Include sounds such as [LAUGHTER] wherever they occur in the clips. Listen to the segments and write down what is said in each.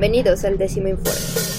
Bienvenidos al décimo informe.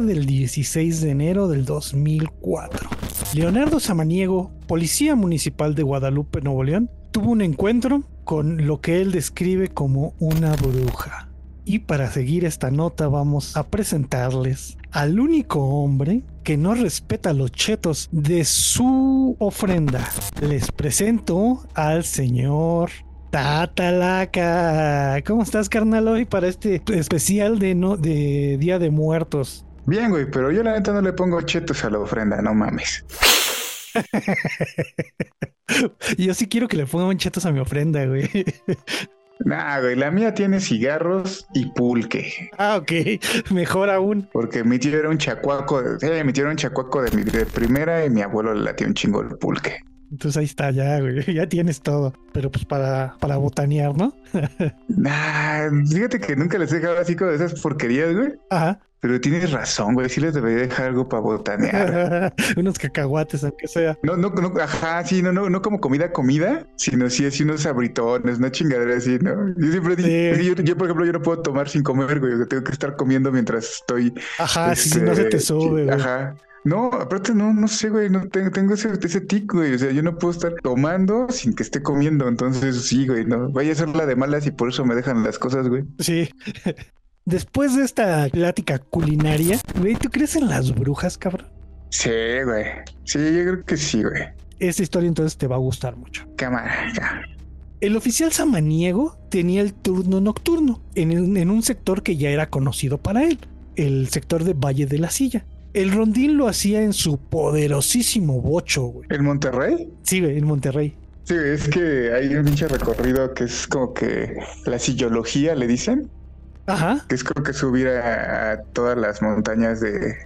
Del 16 de enero del 2004. Leonardo Samaniego, policía municipal de Guadalupe, Nuevo León, tuvo un encuentro con lo que él describe como una bruja. Y para seguir esta nota vamos a presentarles al único hombre que no respeta los chetos de su ofrenda. Les presento al señor Tatalaca. ¿Cómo estás, carnal, hoy para este especial de, no, de Día de Muertos? Bien, güey, pero yo la neta no le pongo chetos a la ofrenda, no mames. [LAUGHS] yo sí quiero que le pongan chetos a mi ofrenda, güey. [LAUGHS] Nah, güey, la mía tiene cigarros y pulque. Ah, ok, mejor aún. Porque mi tío era un chacuaco, eh, mi tío era un chacuaco de, mi, de primera y mi abuelo le latía un chingo el pulque. Entonces ahí está, ya, güey. [LAUGHS] Ya tienes todo. Pero pues para, para botanear, ¿no? nah, [LAUGHS] fíjate que nunca les he dejado así como esas porquerías, güey. Ajá. Pero tienes razón, güey. Sí les debería dejar algo para botanear. [LAUGHS] unos cacahuates, aunque sea. No, no, no, ajá, sí, no, no, no como comida, comida, sino sí así unos abritones, una chingadera así, ¿no? Yo siempre digo, yo, por ejemplo, yo no puedo tomar sin comer, güey. Tengo que estar comiendo mientras estoy. Ajá, sí, no se te este, sube, güey. Ajá. No, aparte no, no sé, güey, no tengo, tengo ese, ese tic, güey. O sea, yo no puedo estar tomando sin que esté comiendo. Entonces, sí, güey, no. Vaya a ser la de malas y por eso me dejan las cosas, güey. Sí. [LAUGHS] Después de esta plática culinaria, güey, ¿tú crees en las brujas, cabrón? Sí, güey. Sí, yo creo que sí, güey. Esta historia entonces te va a gustar mucho. Cámara, El oficial samaniego tenía el turno nocturno en, en un sector que ya era conocido para él, el sector de Valle de la Silla. El rondín lo hacía en su poderosísimo bocho, güey. ¿En Monterrey? Sí, güey, en Monterrey. Sí, es que hay un pinche recorrido que es como que la sillología, le dicen. Ajá. Que es como que subir a, todas las montañas de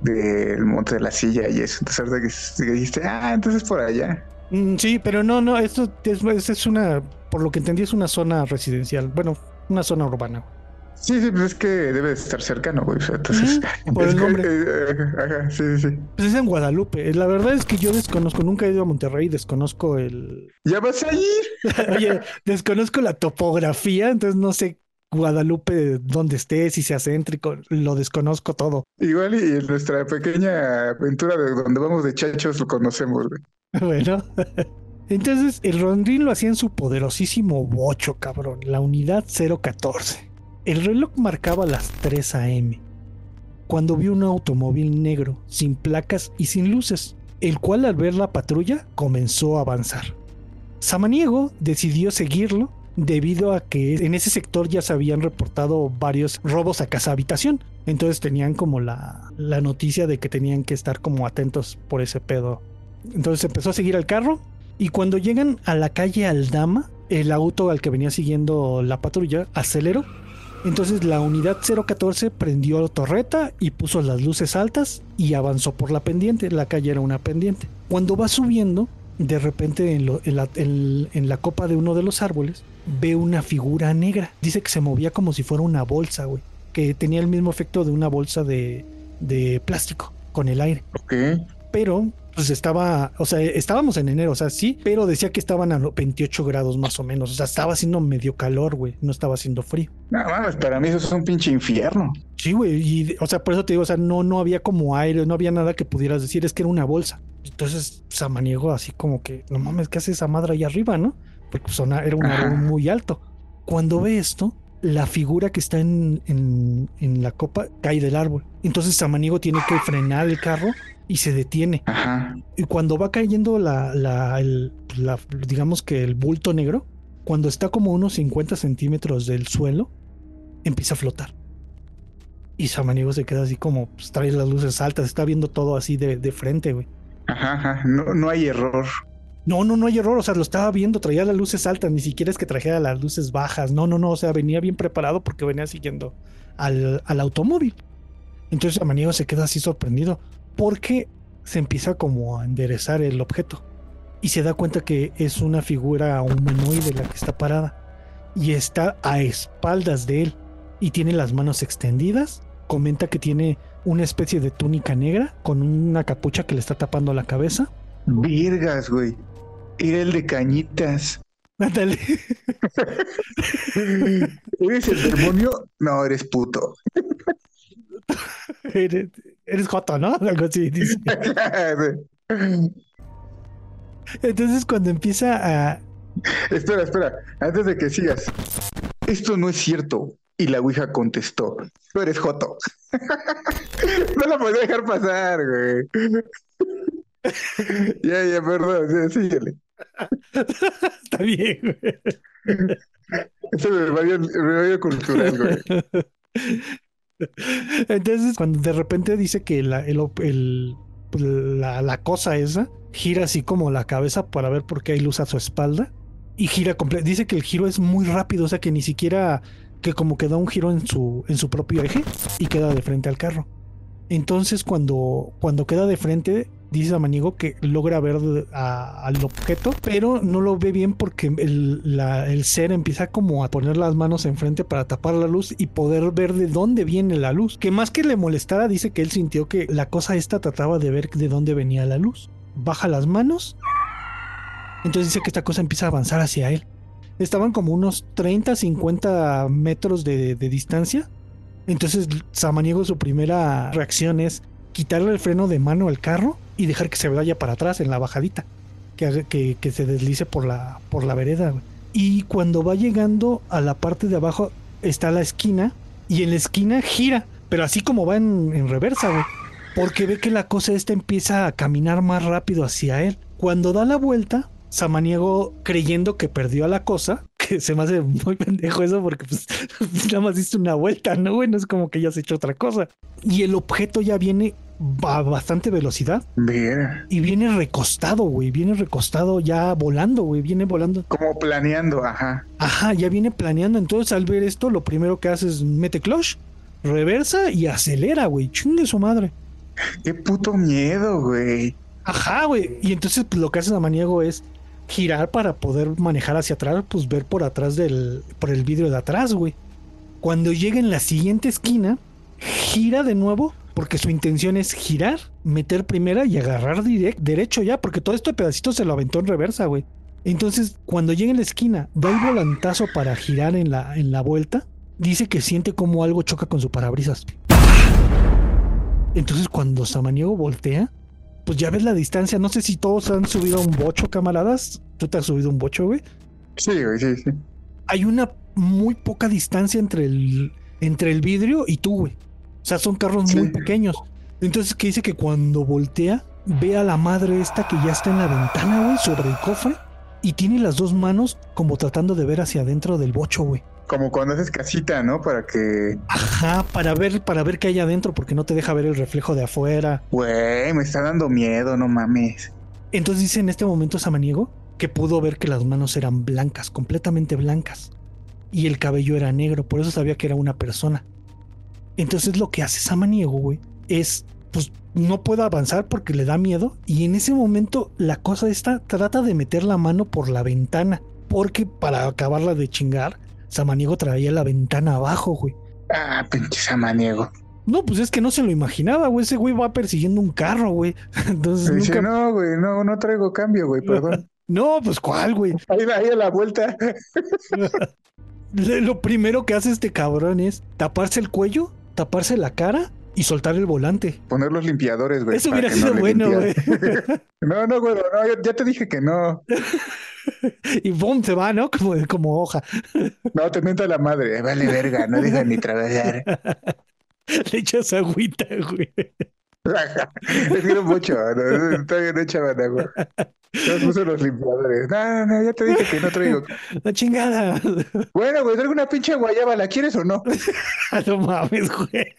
del monte de la silla y eso. Entonces, que dijiste, ah, entonces por allá. Mm, sí, pero no, no, esto es, es, una, por lo que entendí, es una zona residencial. Bueno, una zona urbana. Sí, sí, pues es que debe estar cercano, güey. entonces, [LAUGHS] por el nombre. Eh, ajá, sí, sí. Pues es en Guadalupe. La verdad es que yo desconozco, nunca he ido a Monterrey, desconozco el. [LAUGHS] ¡Ya vas a ir! [LAUGHS] Oye, desconozco la topografía, entonces no sé Guadalupe dónde esté, si sea céntrico, lo desconozco todo. Igual y en nuestra pequeña aventura de donde vamos de chachos lo conocemos, güey. Bueno. Entonces, el rondín lo hacía en su poderosísimo bocho, cabrón, la unidad 014. El reloj marcaba las 3 a.m. cuando vio un automóvil negro, sin placas y sin luces, el cual al ver la patrulla comenzó a avanzar. Samaniego decidió seguirlo debido a que en ese sector ya se habían reportado varios robos a casa habitación. Entonces tenían como la, la noticia de que tenían que estar como atentos por ese pedo. Entonces empezó a seguir al carro y cuando llegan a la calle Aldama, el auto al que venía siguiendo la patrulla aceleró entonces la unidad 014 prendió la torreta y puso las luces altas y avanzó por la pendiente. La calle era una pendiente. Cuando va subiendo, de repente en, la, copa de uno de los árboles ve una figura negra. Dice que se movía como si fuera una bolsa, güey. Que tenía el mismo efecto de una bolsa de, de plástico con el aire. Ok. Pero pues estaba, o sea, estábamos en enero, o sea, sí, pero decía que estaban a 28 grados más o menos, o sea, estaba haciendo medio calor, güey, no estaba haciendo frío. No mames, para mí eso es un pinche infierno. Sí, güey, y, o sea, por eso te digo, o sea, no, no había como aire, no había nada que pudieras decir, es que era una bolsa. Entonces, Samaniego así como que, no mames, ¿qué hace esa madre ahí arriba, no? Porque pues, era un árbol muy alto. Cuando ve esto, la figura que está en, en, en, la copa cae del árbol. Entonces Samaniego tiene que frenar el carro y se detiene. Y cuando va cayendo la, la, digamos que el bulto negro, cuando está como unos 50 centímetros del suelo, empieza a flotar. Y Samaniego se queda así como, pues, trae las luces altas, está viendo todo así de, de frente, güey. Ajá, ajá, no, no hay error. No, no, no hay error, o sea, lo estaba viendo, traía las luces altas, ni siquiera es que trajera las luces bajas, no, no, no, o sea, venía bien preparado porque venía siguiendo al, al automóvil. Entonces Samaniego se queda así sorprendido porque se empieza como a enderezar el objeto y se da cuenta que es una figura humanoide la que está parada y está a espaldas de él y tiene las manos extendidas. Comenta que tiene una especie de túnica negra con una capucha que le está tapando la cabeza. Virgas, güey. Era el de cañitas. Natalie. [LAUGHS] ¿Eres el demonio? No, eres puto. [LAUGHS] eres, eres joto, ¿no? [LAUGHS] Algo así dice. Entonces cuando empieza a... Espera, espera, antes de que sigas. Esto no es cierto. Y la Ouija contestó, tú eres Joto. no la podía dejar pasar, güey. ya, ya, perdón, síguele. Está bien, güey. Me vaya, me vaya cultural, güey. Entonces, cuando de repente dice que la, el, el, la, la cosa esa gira así como la cabeza para ver por qué hay luz a su espalda y gira completo. Dice que el giro es muy rápido, o sea que ni siquiera que como que da un giro en su, en su propio eje y queda de frente al carro. Entonces cuando, cuando queda de frente, dice Samaniego que logra ver al objeto, pero no lo ve bien porque el, el, ser empieza como a poner las manos enfrente para tapar la luz y poder ver de dónde viene la luz. Que más que le molestara, dice que él sintió que la cosa esta trataba de ver de dónde venía la luz. Baja las manos. Entonces dice que esta cosa empieza a avanzar hacia él. Estaban como unos 30, 50 metros de, de distancia. Entonces Samaniego su primera reacción es quitarle el freno de mano al carro y dejar que se vaya para atrás en la bajadita, que, que, que se deslice por la, por la vereda. Y cuando va llegando a la parte de abajo está la esquina y en la esquina gira, pero así como va en, en reversa, güey. Porque ve que la cosa esta empieza a caminar más rápido hacia él. Cuando da la vuelta, Samaniego creyendo que perdió a la cosa, [LAUGHS] que se me hace muy pendejo eso porque pues [LAUGHS] nada más diste una vuelta, ¿no? Bueno, es como que ya has hecho otra cosa. Y el objeto ya viene a bastante velocidad. Bien. Y viene recostado, güey. Viene recostado ya volando, güey. Viene volando. Como planeando, ajá. Ajá, ya viene planeando. Entonces al ver esto, lo primero que hace es mete clutch, reversa y acelera, güey. Chingue su madre. Qué puto miedo, güey. Ajá, güey. Y entonces pues, lo que hace Samaniego es girar para poder manejar hacia atrás, pues ver por atrás del, por el vidrio de atrás, güey. Cuando llega en la siguiente esquina, gira de nuevo, porque su intención es girar, meter primera y agarrar direct, derecho ya, porque todo este pedacito se lo aventó en reversa, güey. Entonces, cuando llega en la esquina, da el volantazo para girar en la, en la vuelta, dice que siente como algo choca con su parabrisas. Entonces, cuando Samaniego voltea, pues ya ves la distancia. No sé si todos han subido a un bocho, camaradas. ¿Tú te has subido a un bocho, güey? Sí, güey, sí, sí. Hay una muy poca distancia entre el, entre el vidrio y tú, güey. O sea, son carros Sí. muy pequeños. Entonces, que dice que cuando voltea, ve a la madre esta que ya está en la ventana, güey, sobre el cofre. Y tiene las dos manos como tratando de ver hacia adentro del bocho, güey. Como cuando haces casita, ¿no? Para que, Ajá, para ver, para ver qué hay adentro, porque no te deja ver el reflejo de afuera. güey, me está dando miedo, no mames. Entonces dice en este momento Samaniego que pudo ver que las manos eran blancas, completamente blancas. Y el cabello era negro, por eso sabía que era una persona. Entonces lo que hace Samaniego, güey, es, pues no puede avanzar porque le da miedo. Y en ese momento la cosa esta trata de meter la mano por la ventana. Porque para acabarla de chingar, Samaniego traía la ventana abajo, güey. Ah, pinche samaniego. No, pues es que no se lo imaginaba, güey. Ese güey va persiguiendo un carro, güey. [LAUGHS] Entonces Dice, nunca... no, güey, no, no traigo cambio, güey, perdón. [LAUGHS] No, pues cuál, güey. [LAUGHS] Ahí, ahí a la vuelta. Lo primero que hace este cabrón es taparse el cuello, taparse la cara y soltar el volante. Poner los limpiadores, güey. Eso hubiera no sido bueno, güey. [LAUGHS] No, no, güey, no, ya, ya te dije que no. [LAUGHS] y boom, se va, ¿no? Como, como hoja. No, te mienta la madre. Vale, verga, no dejan ni trabajar. [LAUGHS] Le echas agüita, güey. Es que era mucho, no, [LAUGHS] está bien hecha, agua. No puse los limpiadores. No, no, no, ya te dije que no traigo. La chingada. Bueno, güey, traigo una pinche guayaba, ¿la quieres o no? [LAUGHS] no mames, güey.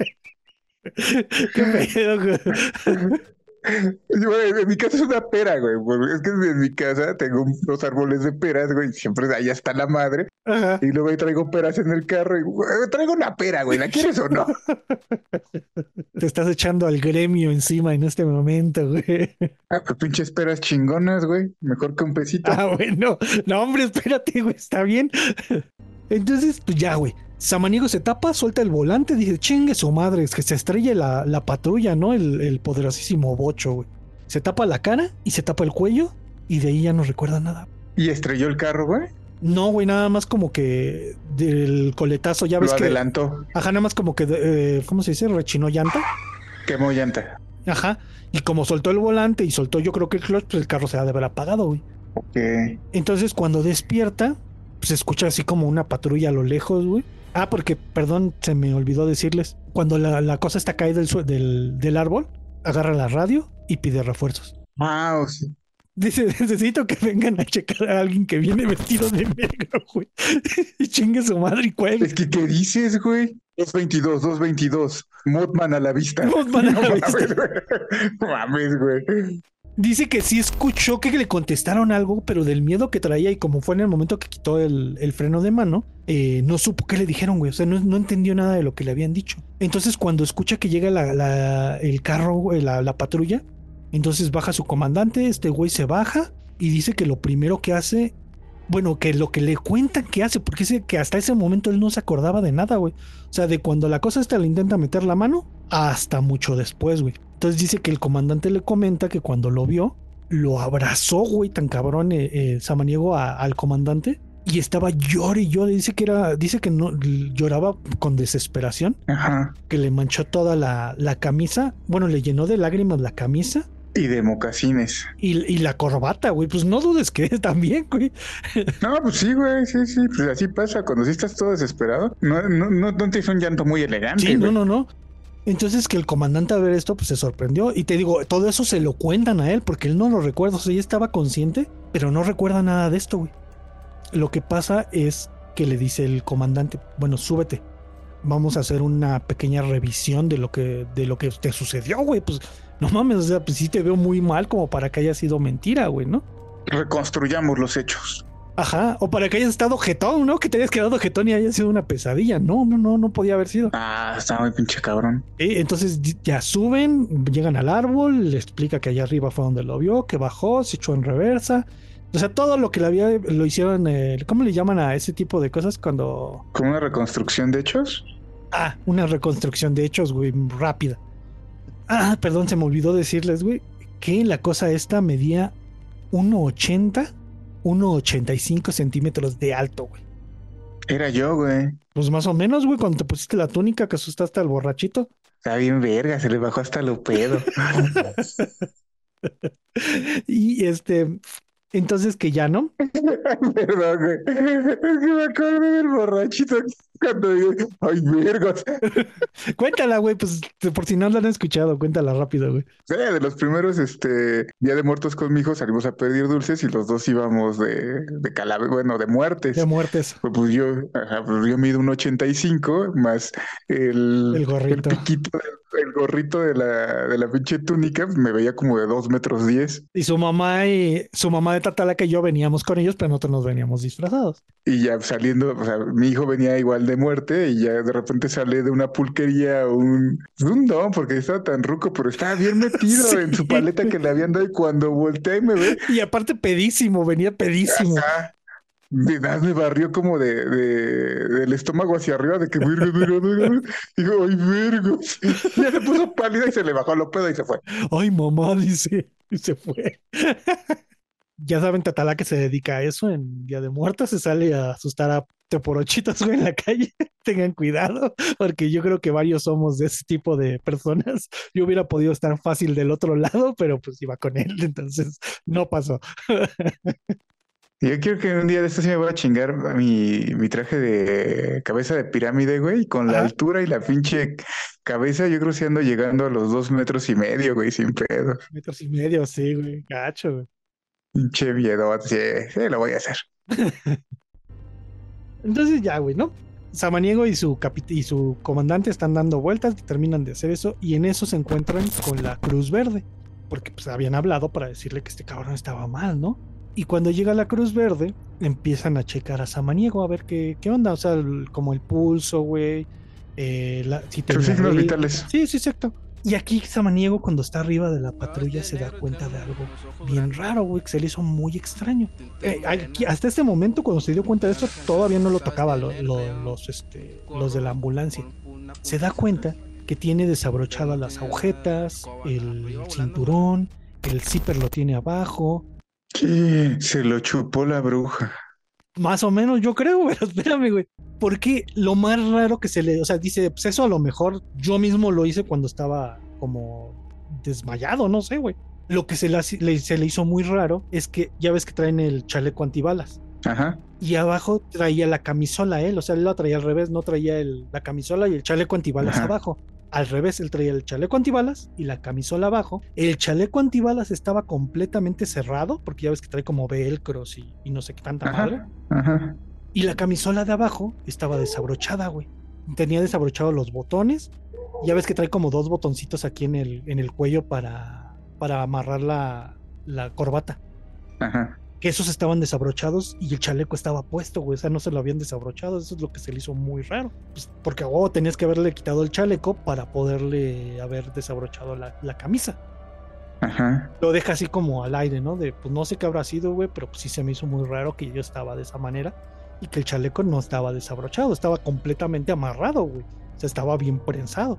Qué pedo, güey. [LAUGHS] en mi casa es una pera, güey. Es que en mi casa tengo unos árboles de peras, güey. Siempre allá está la madre. Y luego traigo peras en el carro y traigo una pera, güey. ¿La quieres o no? [LAUGHS] Te estás echando al gremio encima en este momento, güey. Ah, pues pinches peras chingonas, güey. Mejor que un pesito. Ah, bueno. No, hombre, espérate, güey. Está bien. Entonces, pues ya, güey. Samaniego se tapa, suelta el volante, dice, chingue su madre, es que se estrelle la, la patrulla, ¿no? El, el, poderosísimo bocho, güey. Se tapa la cara y se tapa el cuello y de ahí ya no recuerda nada. ¿Y estrelló el carro, güey? No, güey, nada más como que del coletazo, ya ves Lo que... adelantó. Ajá, nada más como que, eh, ¿cómo se dice? Rechinó llanta. Quemó llanta. Ajá, y como soltó el volante y soltó yo creo que el clutch, pues el carro se ha de haber apagado, güey. Ok. Entonces cuando despierta, pues escucha así como una patrulla a lo lejos, güey. Ah, porque, perdón, se me olvidó decirles. Cuando la, la cosa está caída del, del, del, árbol, agarra la radio y pide refuerzos. Ah, oh, sí. Dice, [LAUGHS] necesito que vengan a checar a alguien que viene vestido de negro, güey. [LAUGHS] y chingue su madre y cuelga. Es que, ¿qué dices, güey? 222, 222. Modman a la vista. Modman a la [LAUGHS] no, vista. Mames, güey. Dice que sí escuchó que le contestaron algo, pero del miedo que traía y como fue en el momento que quitó el, el freno de mano, eh, no supo qué le dijeron, güey. O sea, no, no, entendió nada de lo que le habían dicho. Entonces, cuando escucha que llega la, la, el carro, la, la patrulla, entonces baja su comandante, este güey se baja y dice que lo primero que hace, bueno, que lo que le cuentan que hace, porque dice que hasta ese momento él no se acordaba de nada, güey. O sea, de cuando la cosa esta le intenta meter la mano hasta mucho después, güey. Entonces dice que el comandante le comenta que cuando lo vio, lo abrazó, güey, tan cabrón, eh, eh, Samaniego a, al comandante. Y estaba llore y llore. Dice que era, dice que no lloraba con desesperación. Ajá. Que le manchó toda la, la camisa. Bueno, le llenó de lágrimas la camisa. Y de mocasines. Y, y, la corbata, güey. Pues no dudes que también, güey. [LAUGHS] No, pues sí, güey. Sí, sí. Pues así pasa. Cuando sí estás todo desesperado, no, no, no, no te hizo un llanto muy elegante. Sí, güey. no, no, no. Entonces que el comandante a ver esto, pues se sorprendió. Y te digo, todo eso se lo cuentan a él porque él no lo recuerda. O sea, ella estaba consciente, pero no recuerda nada de esto, güey. Lo que pasa es que le dice el comandante, bueno, súbete. Vamos a hacer una pequeña revisión de lo que, de lo que te sucedió, güey. Pues no mames, o sea, pues sí te veo muy mal como para que haya sido mentira, güey, ¿no? Reconstruyamos los hechos. Ajá, o para que hayas estado jetón, ¿no? Que te hayas quedado jetón y haya sido una pesadilla. No, no, no, no podía haber sido. Ah, está muy pinche cabrón. Eh, entonces ya suben, llegan al árbol, le explica que allá arriba fue donde lo vio, que bajó, se echó en reversa. O sea, todo lo que le había, lo hicieron, eh, ¿cómo le llaman a ese tipo de cosas cuando... ¿Como una reconstrucción de hechos? Ah, una reconstrucción de hechos, güey, rápida. Ah, perdón, se me olvidó decirles, güey, que la cosa esta medía 1,80 1,85 centímetros de alto, güey. Era yo, güey. Pues más o menos, güey, cuando te pusiste la túnica que asustaste al borrachito. Está bien verga, se le bajó hasta lo pedo. [LAUGHS] y este, entonces que ya no. [LAUGHS] Perdón, güey. Es que me acuerdo del borrachito ay, vergas. [LAUGHS] cuéntala, güey, pues por si no la han escuchado, cuéntala rápido, güey. Sí, de los primeros, este, Día de Muertos con mi hijo salimos a pedir dulces y los dos íbamos de, de calavera, bueno, de muertes. De muertes. Pues, pues yo, ajá, pues yo mido un 85 más el, el gorrito. El piquito del el gorrito de la, de la pinche túnica, me veía como de dos metros diez. Y su mamá y su mamá de Tatala y yo veníamos con ellos, pero nosotros nos veníamos disfrazados. Y ya saliendo, o sea, mi hijo venía igual de muerte y ya de repente sale de una pulquería un, un don, porque estaba tan ruco, pero estaba bien metido [LAUGHS] sí. en su paleta que le habían dado y cuando volteé me ve. Y aparte pedísimo, venía pedísimo. Ajá. De nada me barrió como de, de, del estómago hacia arriba, de que. Digo, ay, virgo. [LAUGHS] Ya se puso pálida y se le bajó lo pedo y se fue. Ay, mamá, dice, y se fue. [LAUGHS] ya saben, Tatala que se dedica a eso en Día de Muertos, se sale a asustar a teporochitos güey, en la calle. [LAUGHS] Tengan cuidado, porque yo creo que varios somos de ese tipo de personas. Yo hubiera podido estar fácil del otro lado, pero pues iba con él, entonces no pasó. Yo quiero que un día de estos sí me voy a chingar mi, mi traje de cabeza de pirámide, güey, con la altura y la pinche cabeza, yo creo que ando llegando a los dos metros y medio, güey, sin pedo. Metros y medio, sí, güey, gacho, güey. Pinche miedo, sí, sí, lo voy a hacer. [LAUGHS] Entonces ya, güey, ¿no? Samaniego y su, y su comandante están dando vueltas, terminan de hacer eso y en eso se encuentran con la Cruz Verde. porque pues habían hablado para decirle que este cabrón estaba mal, ¿no? Y cuando llega la Cruz Verde, empiezan a checar a Samaniego a ver qué, qué onda, o sea, como el pulso, güey. Eh, la, si signos vitales. Sí, sí, exacto. Y aquí Samaniego cuando está arriba de la patrulla se da cuenta de algo bien raro, güey, que se le hizo muy extraño. Eh, hasta este momento, cuando se dio cuenta de esto, todavía no lo tocaba los, este, los de la ambulancia. Se da cuenta que tiene desabrochadas las agujetas, el cinturón, el zipper lo tiene abajo. ¿Qué? Se lo chupó la bruja. Más o menos, yo creo, [LAUGHS] pero espérame, güey. Porque lo más raro que se le. O sea, dice, pues eso a lo mejor yo mismo lo hice cuando estaba como desmayado, no sé, güey. Lo que se le, se le hizo muy raro es que ya ves que traen el chaleco antibalas. Ajá. Y abajo traía la camisola él, o sea, él la traía al revés, no traía el, la camisola y el chaleco antibalas abajo. Al revés, él traía el chaleco antibalas y la camisola abajo. El chaleco antibalas estaba completamente cerrado, porque ya ves que trae como velcros y, y no sé qué tanta madre. Ajá. Y la camisola de abajo estaba desabrochada, güey. Tenía desabrochados los botones. Ya ves que trae como dos botoncitos aquí en el, en el cuello para, para amarrar la, la corbata. Ajá que esos estaban desabrochados y el chaleco estaba puesto, güey. O sea, no se lo habían desabrochado. Eso es lo que se le hizo muy raro. Pues, porque a huevo tenías que haberle quitado el chaleco para poderle haber desabrochado la, camisa. Ajá. Lo deja así como al aire, ¿no? De pues no sé qué habrá sido, güey, pero pues sí se me hizo muy raro que yo estaba de esa manera y que el chaleco no estaba desabrochado, estaba completamente amarrado, güey. O estaba bien prensado.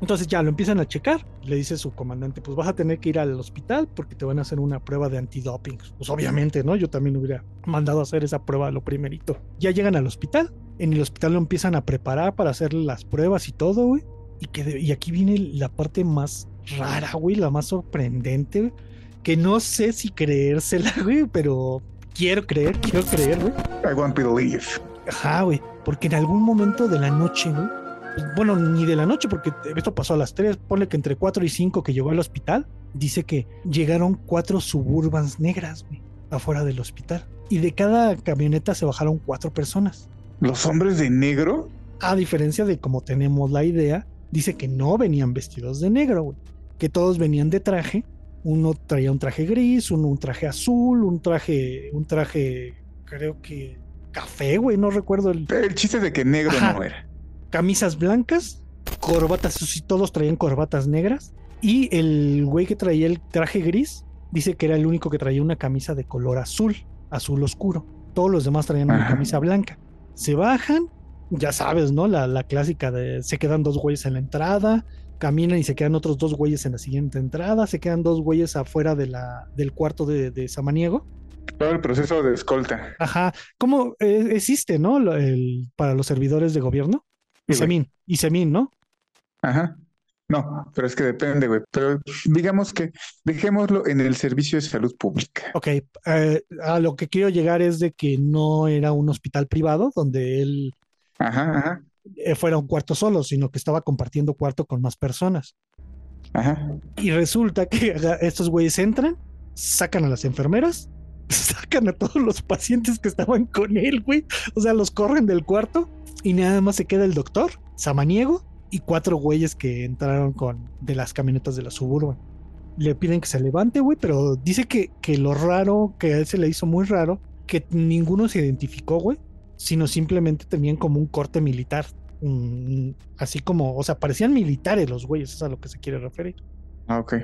Entonces ya lo empiezan a checar. Le dice su comandante, pues vas a tener que ir al hospital porque te van a hacer una prueba de antidoping. Pues obviamente, ¿no? Yo también hubiera mandado a hacer esa prueba lo primerito. Ya llegan al hospital. En el hospital lo empiezan a preparar para hacer las pruebas y todo, güey. Y, que y aquí viene la parte más rara, güey, la más sorprendente, Que no sé si creérsela, [LAUGHS] güey, pero quiero creer, quiero creer, güey. I want to believe. Ajá, güey. Porque en algún momento de la noche, güey, bueno, ni de la noche, porque esto pasó a las 3, ponle que entre 4 y 5 que llegó al hospital, dice que llegaron cuatro suburbans negras, güey, afuera del hospital. Y de cada camioneta se bajaron cuatro personas. ¿Los hombres de negro? A diferencia de como tenemos la idea, dice que no venían vestidos de negro, güey. Que todos venían de traje. Uno traía un traje gris, uno un traje azul, un traje, un traje, creo que café, güey, no recuerdo el. El chiste de que negro no era camisas blancas, corbatas, y todos traían corbatas negras. Y el güey que traía el traje gris dice que era el único que traía una camisa de color azul, azul oscuro. Todos los demás traían una camisa blanca. Se bajan, ya sabes, ¿no? La, clásica de se quedan dos güeyes en la entrada, caminan y se quedan otros dos güeyes en la siguiente entrada, se quedan dos güeyes afuera de la, del cuarto de, Samaniego. Todo el proceso de escolta. Ajá. ¿Cómo eh, existe, no? para los servidores de gobierno. Isemin, Isemin, ¿no? Ajá. No, pero es que depende, güey. Pero digamos que dejémoslo en el servicio de salud pública. Ok, eh, a lo que quiero llegar es de que no era un hospital privado donde él ajá, eh, fuera un cuarto solo, sino que estaba compartiendo cuarto con más personas. Ajá. Y resulta que estos güeyes entran, sacan a las enfermeras, [LAUGHS] sacan a todos los pacientes que estaban con él, güey. O sea, los corren del cuarto y nada más se queda el doctor, Samaniego y cuatro güeyes que entraron con de las camionetas de la Suburban. Le piden que se levante, güey, pero dice que, que lo raro, que a él se le hizo muy raro, que ninguno se identificó, güey, sino simplemente tenían como un corte militar. Así como, o sea, parecían militares los güeyes, es a lo que se quiere referir. Ah, ok.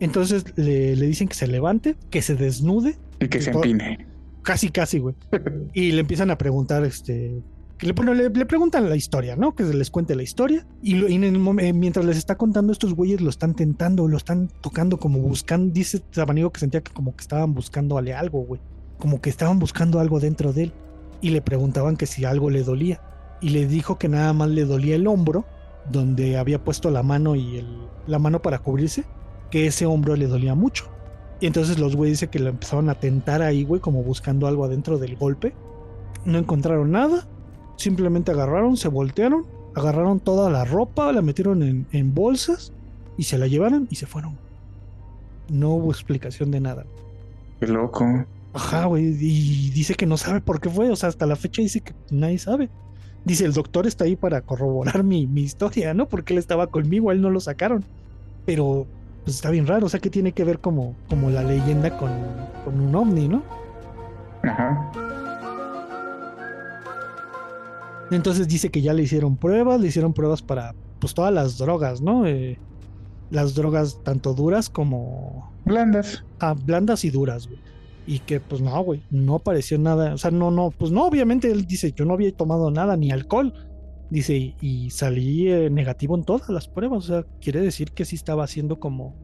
Entonces le, le dicen que se levante, que se desnude. Y que se empine. Casi, casi, güey. [LAUGHS] y le empiezan a preguntar, este, le, le, preguntan la historia, ¿no? Que se les cuente la historia. Y, eh, mientras les está contando, estos güeyes lo están tentando, lo están tocando, como buscando. Dice Sabanigo que sentía que como que estaban buscándole algo, güey. Como que estaban buscando algo dentro de él. Y le preguntaban que si algo le dolía. Y le dijo que nada más le dolía el hombro, donde había puesto la mano y el, la mano para cubrirse. Que ese hombro le dolía mucho. Y entonces los güeyes dicen que lo empezaron a tentar ahí, güey, como buscando algo adentro del golpe. No encontraron nada Simplemente agarraron, se voltearon, agarraron toda la ropa, la metieron en, bolsas y se la llevaron y se fueron. No hubo explicación de nada. Qué loco. Ajá, güey. Y dice que no sabe por qué fue. O sea, hasta la fecha dice que nadie sabe. Dice, el doctor está ahí para corroborar mi, mi historia, ¿no? Porque él estaba conmigo, a él no lo sacaron. Pero pues está bien raro. O sea, que tiene que ver como, como la leyenda con, con un ovni, ¿no? Ajá. Entonces dice que ya le hicieron pruebas, le hicieron pruebas para pues todas las drogas, ¿no? Eh, las drogas tanto duras como... Blandas. Ah, blandas y duras, güey. Y que pues no, güey, no pareció nada. O sea, no, no, pues no, obviamente él dice, yo no había tomado nada, ni alcohol. Dice, y, salí eh, negativo en todas las pruebas. O sea, quiere decir que sí estaba haciendo como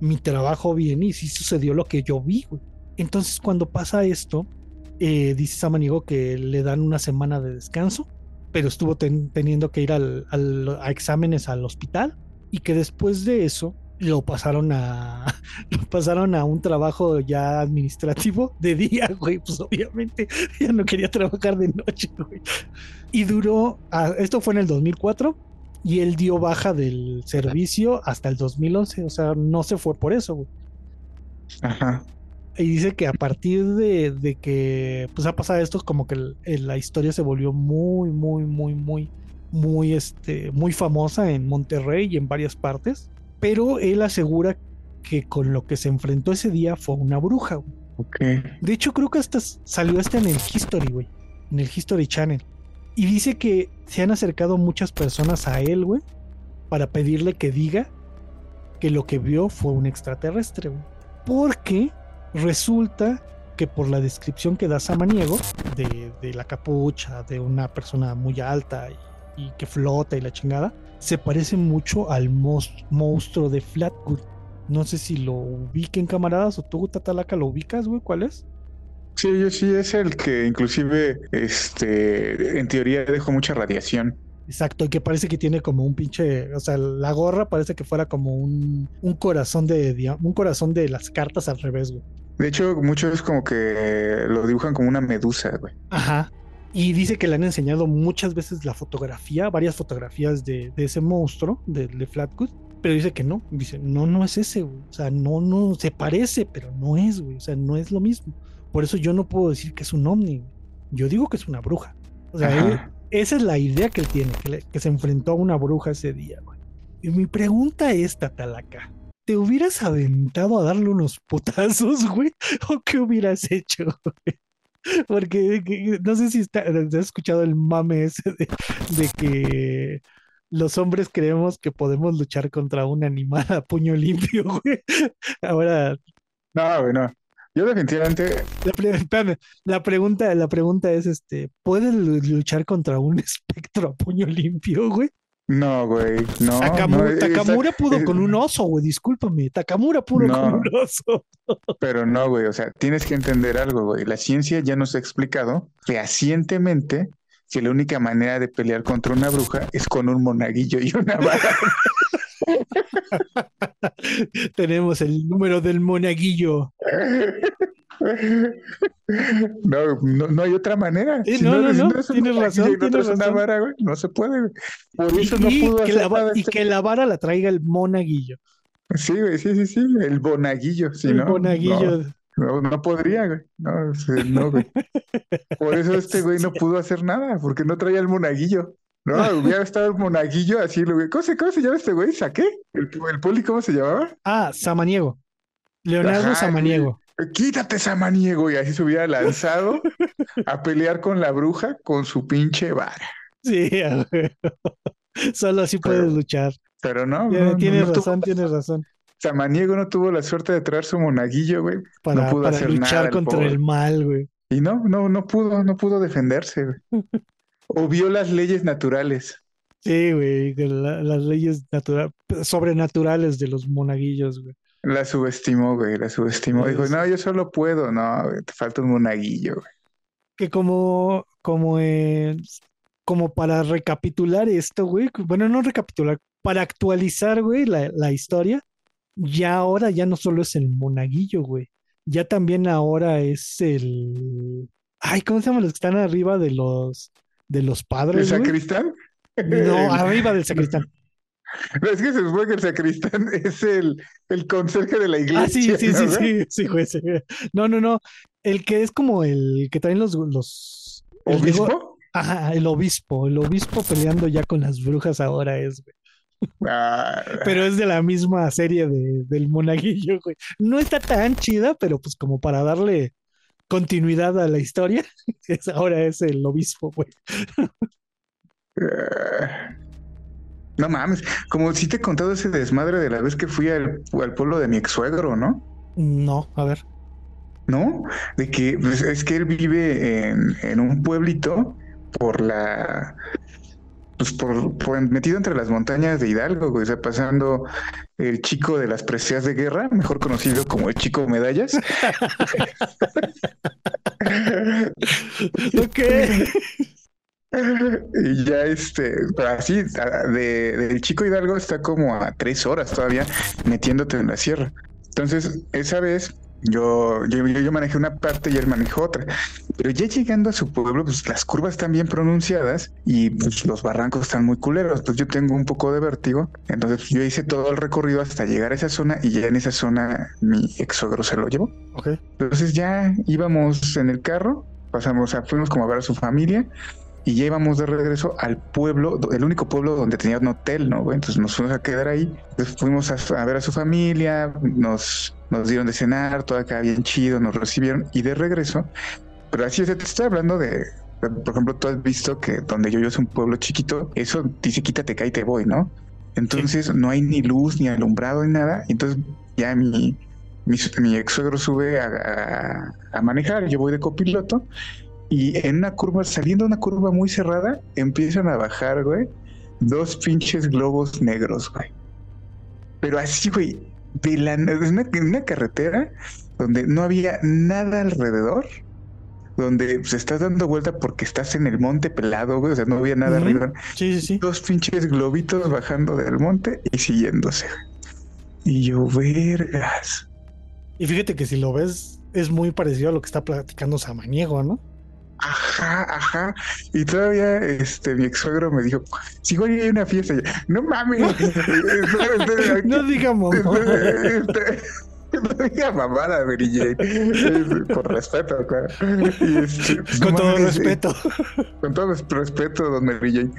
mi trabajo bien y sí sucedió lo que yo vi, güey. Entonces cuando pasa esto, eh, dice Samaniego que le dan una semana de descanso pero estuvo teniendo que ir al, a exámenes al hospital y que después de eso lo pasaron a [LAUGHS] lo pasaron a un trabajo ya administrativo de día, güey, pues obviamente [LAUGHS] ya no quería trabajar de noche, güey. Y duró, esto fue en el 2004 y él dio baja del servicio hasta el 2011, o sea, no se fue por eso, güey. Ajá. Y dice que a partir de, que pues ha pasado esto, como que la historia se volvió muy, muy, muy, muy, muy, este, muy famosa en Monterrey y en varias partes. Pero él asegura que con lo que se enfrentó ese día fue una bruja. Güey. De hecho, creo que hasta salió hasta en el History, güey. En el History Channel. Y dice que se han acercado muchas personas a él, güey, para pedirle que diga que lo que vio fue un extraterrestre, güey. Porque Resulta que por la descripción que da Samaniego de, la capucha, de una persona muy alta y, que flota y la chingada, se parece mucho al monstruo de Flatwood. No sé si lo ubiquen camaradas o tú, Tatalaca, lo ubicas, güey, ¿cuál es? Sí, yo sí, es el que inclusive, este, en teoría dejó mucha radiación. Exacto, y que parece que tiene como un pinche, o sea, la gorra parece que fuera como un, un corazón de un corazón de las cartas al revés, güey. De hecho, muchos como que lo dibujan como una medusa, güey. Ajá. Y dice que le han enseñado muchas veces la fotografía, varias fotografías de, ese monstruo, de, de Flatwood, pero dice que no. Dice, no, no es ese, güey. O sea, no, no, se parece, pero no es, güey. O sea, no es lo mismo. Por eso yo no puedo decir que es un ovni. Yo digo que es una bruja. O sea, esa es la idea que él tiene, que, que, se enfrentó a una bruja ese día, güey. Y mi pregunta es, Tatalaca, ¿te hubieras aventado a darle unos putazos, [LAUGHS] güey? ¿O qué hubieras hecho, güey? [LAUGHS] Porque no sé si has escuchado el mame ese de, que los hombres creemos que podemos luchar contra un animal a puño limpio, [LAUGHS] güey. Ahora. No, güey, no. Yo definitivamente. La, la, pregunta, la pregunta es: este, ¿puedes luchar contra un espectro a puño limpio, güey? No, güey, no. Takamura, pudo con un oso, güey, discúlpame. Takamura pudo con un oso. pero no, güey, o sea, tienes que entender algo, güey. La ciencia ya nos ha explicado fehacientemente que la única manera de pelear contra una bruja es con un monaguillo y una vara. [LAUGHS] Tenemos el número del monaguillo. [LAUGHS] [LAUGHS] No, no, hay otra manera. no, no, no, tienes razón, tienes razón. Vara, no se puede. Por eso no pudo que la, Y que la vara la traiga el monaguillo. Sí, güey, sí, sí, sí, el bonaguillo. Sí, el ¿no? bonaguillo. No, no, podría, güey. No, no, güey. Por eso este güey no [LAUGHS] pudo hacer nada, porque no traía el monaguillo. No, hubiera estado el monaguillo así, ¿Cómo se, cómo se llama este güey? ¿Saqué? ¿El, el poli cómo se llamaba? Ah, Samaniego. Leonardo Samaniego quítate Samaniego y así se hubiera lanzado a pelear con la bruja con su pinche vara. Sí, [LAUGHS] solo así puedes luchar. Pero no, tienes razón, tienes razón. Samaniego no tuvo la suerte de traer su monaguillo, güey. Para, no pudo para luchar contra el mal, güey. Y no, no, no pudo, no pudo defenderse, güey. o vio las leyes naturales. Sí, güey, las leyes natural, sobrenaturales de los monaguillos, güey. La subestimó, güey, la subestimó. Dijo, no, yo solo puedo, no, te falta un monaguillo, güey. Que como, como, como para recapitular esto, güey, bueno, no recapitular, para actualizar, güey, la, la historia, ya ahora ya no solo es el monaguillo, güey, ya también ahora es el... Ay, ¿cómo se llaman los que están arriba de los, de los padres? ¿El sacristán? No, [LAUGHS] arriba del sacristán. [LAUGHS] es que se supone que el sacristán [LAUGHS] es el, el conserje de la iglesia. Ah, sí, sí, sí, sí, sí, güey, No, no, no. El que es como el que traen los. los ¿Obispo? ajá, el obispo. El obispo peleando ya con las brujas ahora es, güey. Ah, pero es de la misma serie de, del monaguillo, güey. No está tan chida, pero pues como para darle continuidad a la historia, [LAUGHS] es, ahora es el obispo, güey. ah. No mames, como si te he contado ese desmadre de la vez que fui al, al pueblo de mi ex suegro, ¿no? No, a ver. ¿No? De que pues, es que él vive en, en un pueblito por la pues por, por, metido entre las montañas de Hidalgo, güey, o sea, pasando el chico de las precias de guerra, mejor conocido como el chico medallas. [LAUGHS] [LAUGHS] ok. Y ya este, así, de, del chico Hidalgo está como a tres horas todavía metiéndote en la sierra. Entonces, esa vez yo, yo, yo, manejé una parte y él manejó otra. Pero ya llegando a su pueblo, pues las curvas están bien pronunciadas y pues, los barrancos están muy culeros. Pues yo tengo un poco de vértigo. Entonces yo hice todo el recorrido hasta llegar a esa zona y ya en esa zona mi ex suegro se lo llevó. Okay. Entonces ya íbamos en el carro, pasamos, a, fuimos como a ver a su familia y ya íbamos de regreso al pueblo, el único pueblo donde tenía un hotel, ¿no? Entonces nos fuimos a quedar ahí, Entonces fuimos a, a, ver a su familia, nos, nos dieron de cenar, todo acá bien chido, nos recibieron y de regreso, pero así, sea, te estoy hablando de, por ejemplo, tú has visto que donde yo vivo es un pueblo chiquito, eso dice quítate acá y te voy, ¿no? Entonces sí. no hay ni luz, ni alumbrado, ni nada, entonces ya mi, mi, mi ex suegro sube a, a, a manejar, yo voy de copiloto y en una curva, saliendo de una curva muy cerrada, empiezan a bajar, güey, dos pinches globos negros, güey. Pero así, güey, de la, de una, de una carretera donde no había nada alrededor, donde se pues, estás dando vuelta porque estás en el monte pelado, güey, o sea, no había nada uh -huh. arriba. Sí, sí, sí. Dos pinches globitos bajando del monte y siguiéndose. Y yo, vergas. Y fíjate que si lo ves, es muy parecido a lo que está platicando Samaniego, ¿no? Ajá, ajá. Y todavía este mi ex suegro me dijo, si igual hay una fiesta, no mames. [LAUGHS] no digamos. No diga mamada, Mary Jane. Por respeto, claro. Y este, con no todo mames, respeto. Con todo respeto, don Mary Jane.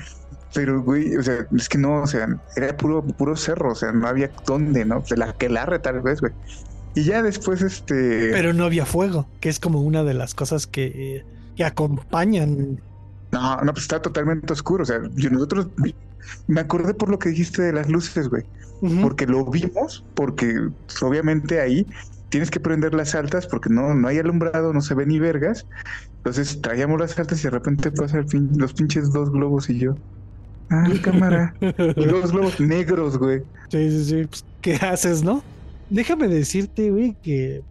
Pero, güey, o sea, es que no, o sea, era puro, puro cerro, o sea, no había dónde, ¿no? De la que larre tal vez, güey. Y ya después, este. Pero no había fuego, que es como una de las cosas que, que acompañan. No, no, pues está totalmente oscuro. O sea, yo, nosotros me acordé por lo que dijiste de las luces, güey. Uh -huh. Porque lo vimos, porque obviamente ahí tienes que prender las altas porque no, no hay alumbrado, no se ve ni vergas. Entonces traíamos las altas y de repente pasa el pin, los pinches dos globos y yo. Ah, [LAUGHS] cámara. y dos globos negros, güey. Sí, sí, sí. Pues, ¿Qué haces, no? Déjame decirte, güey, que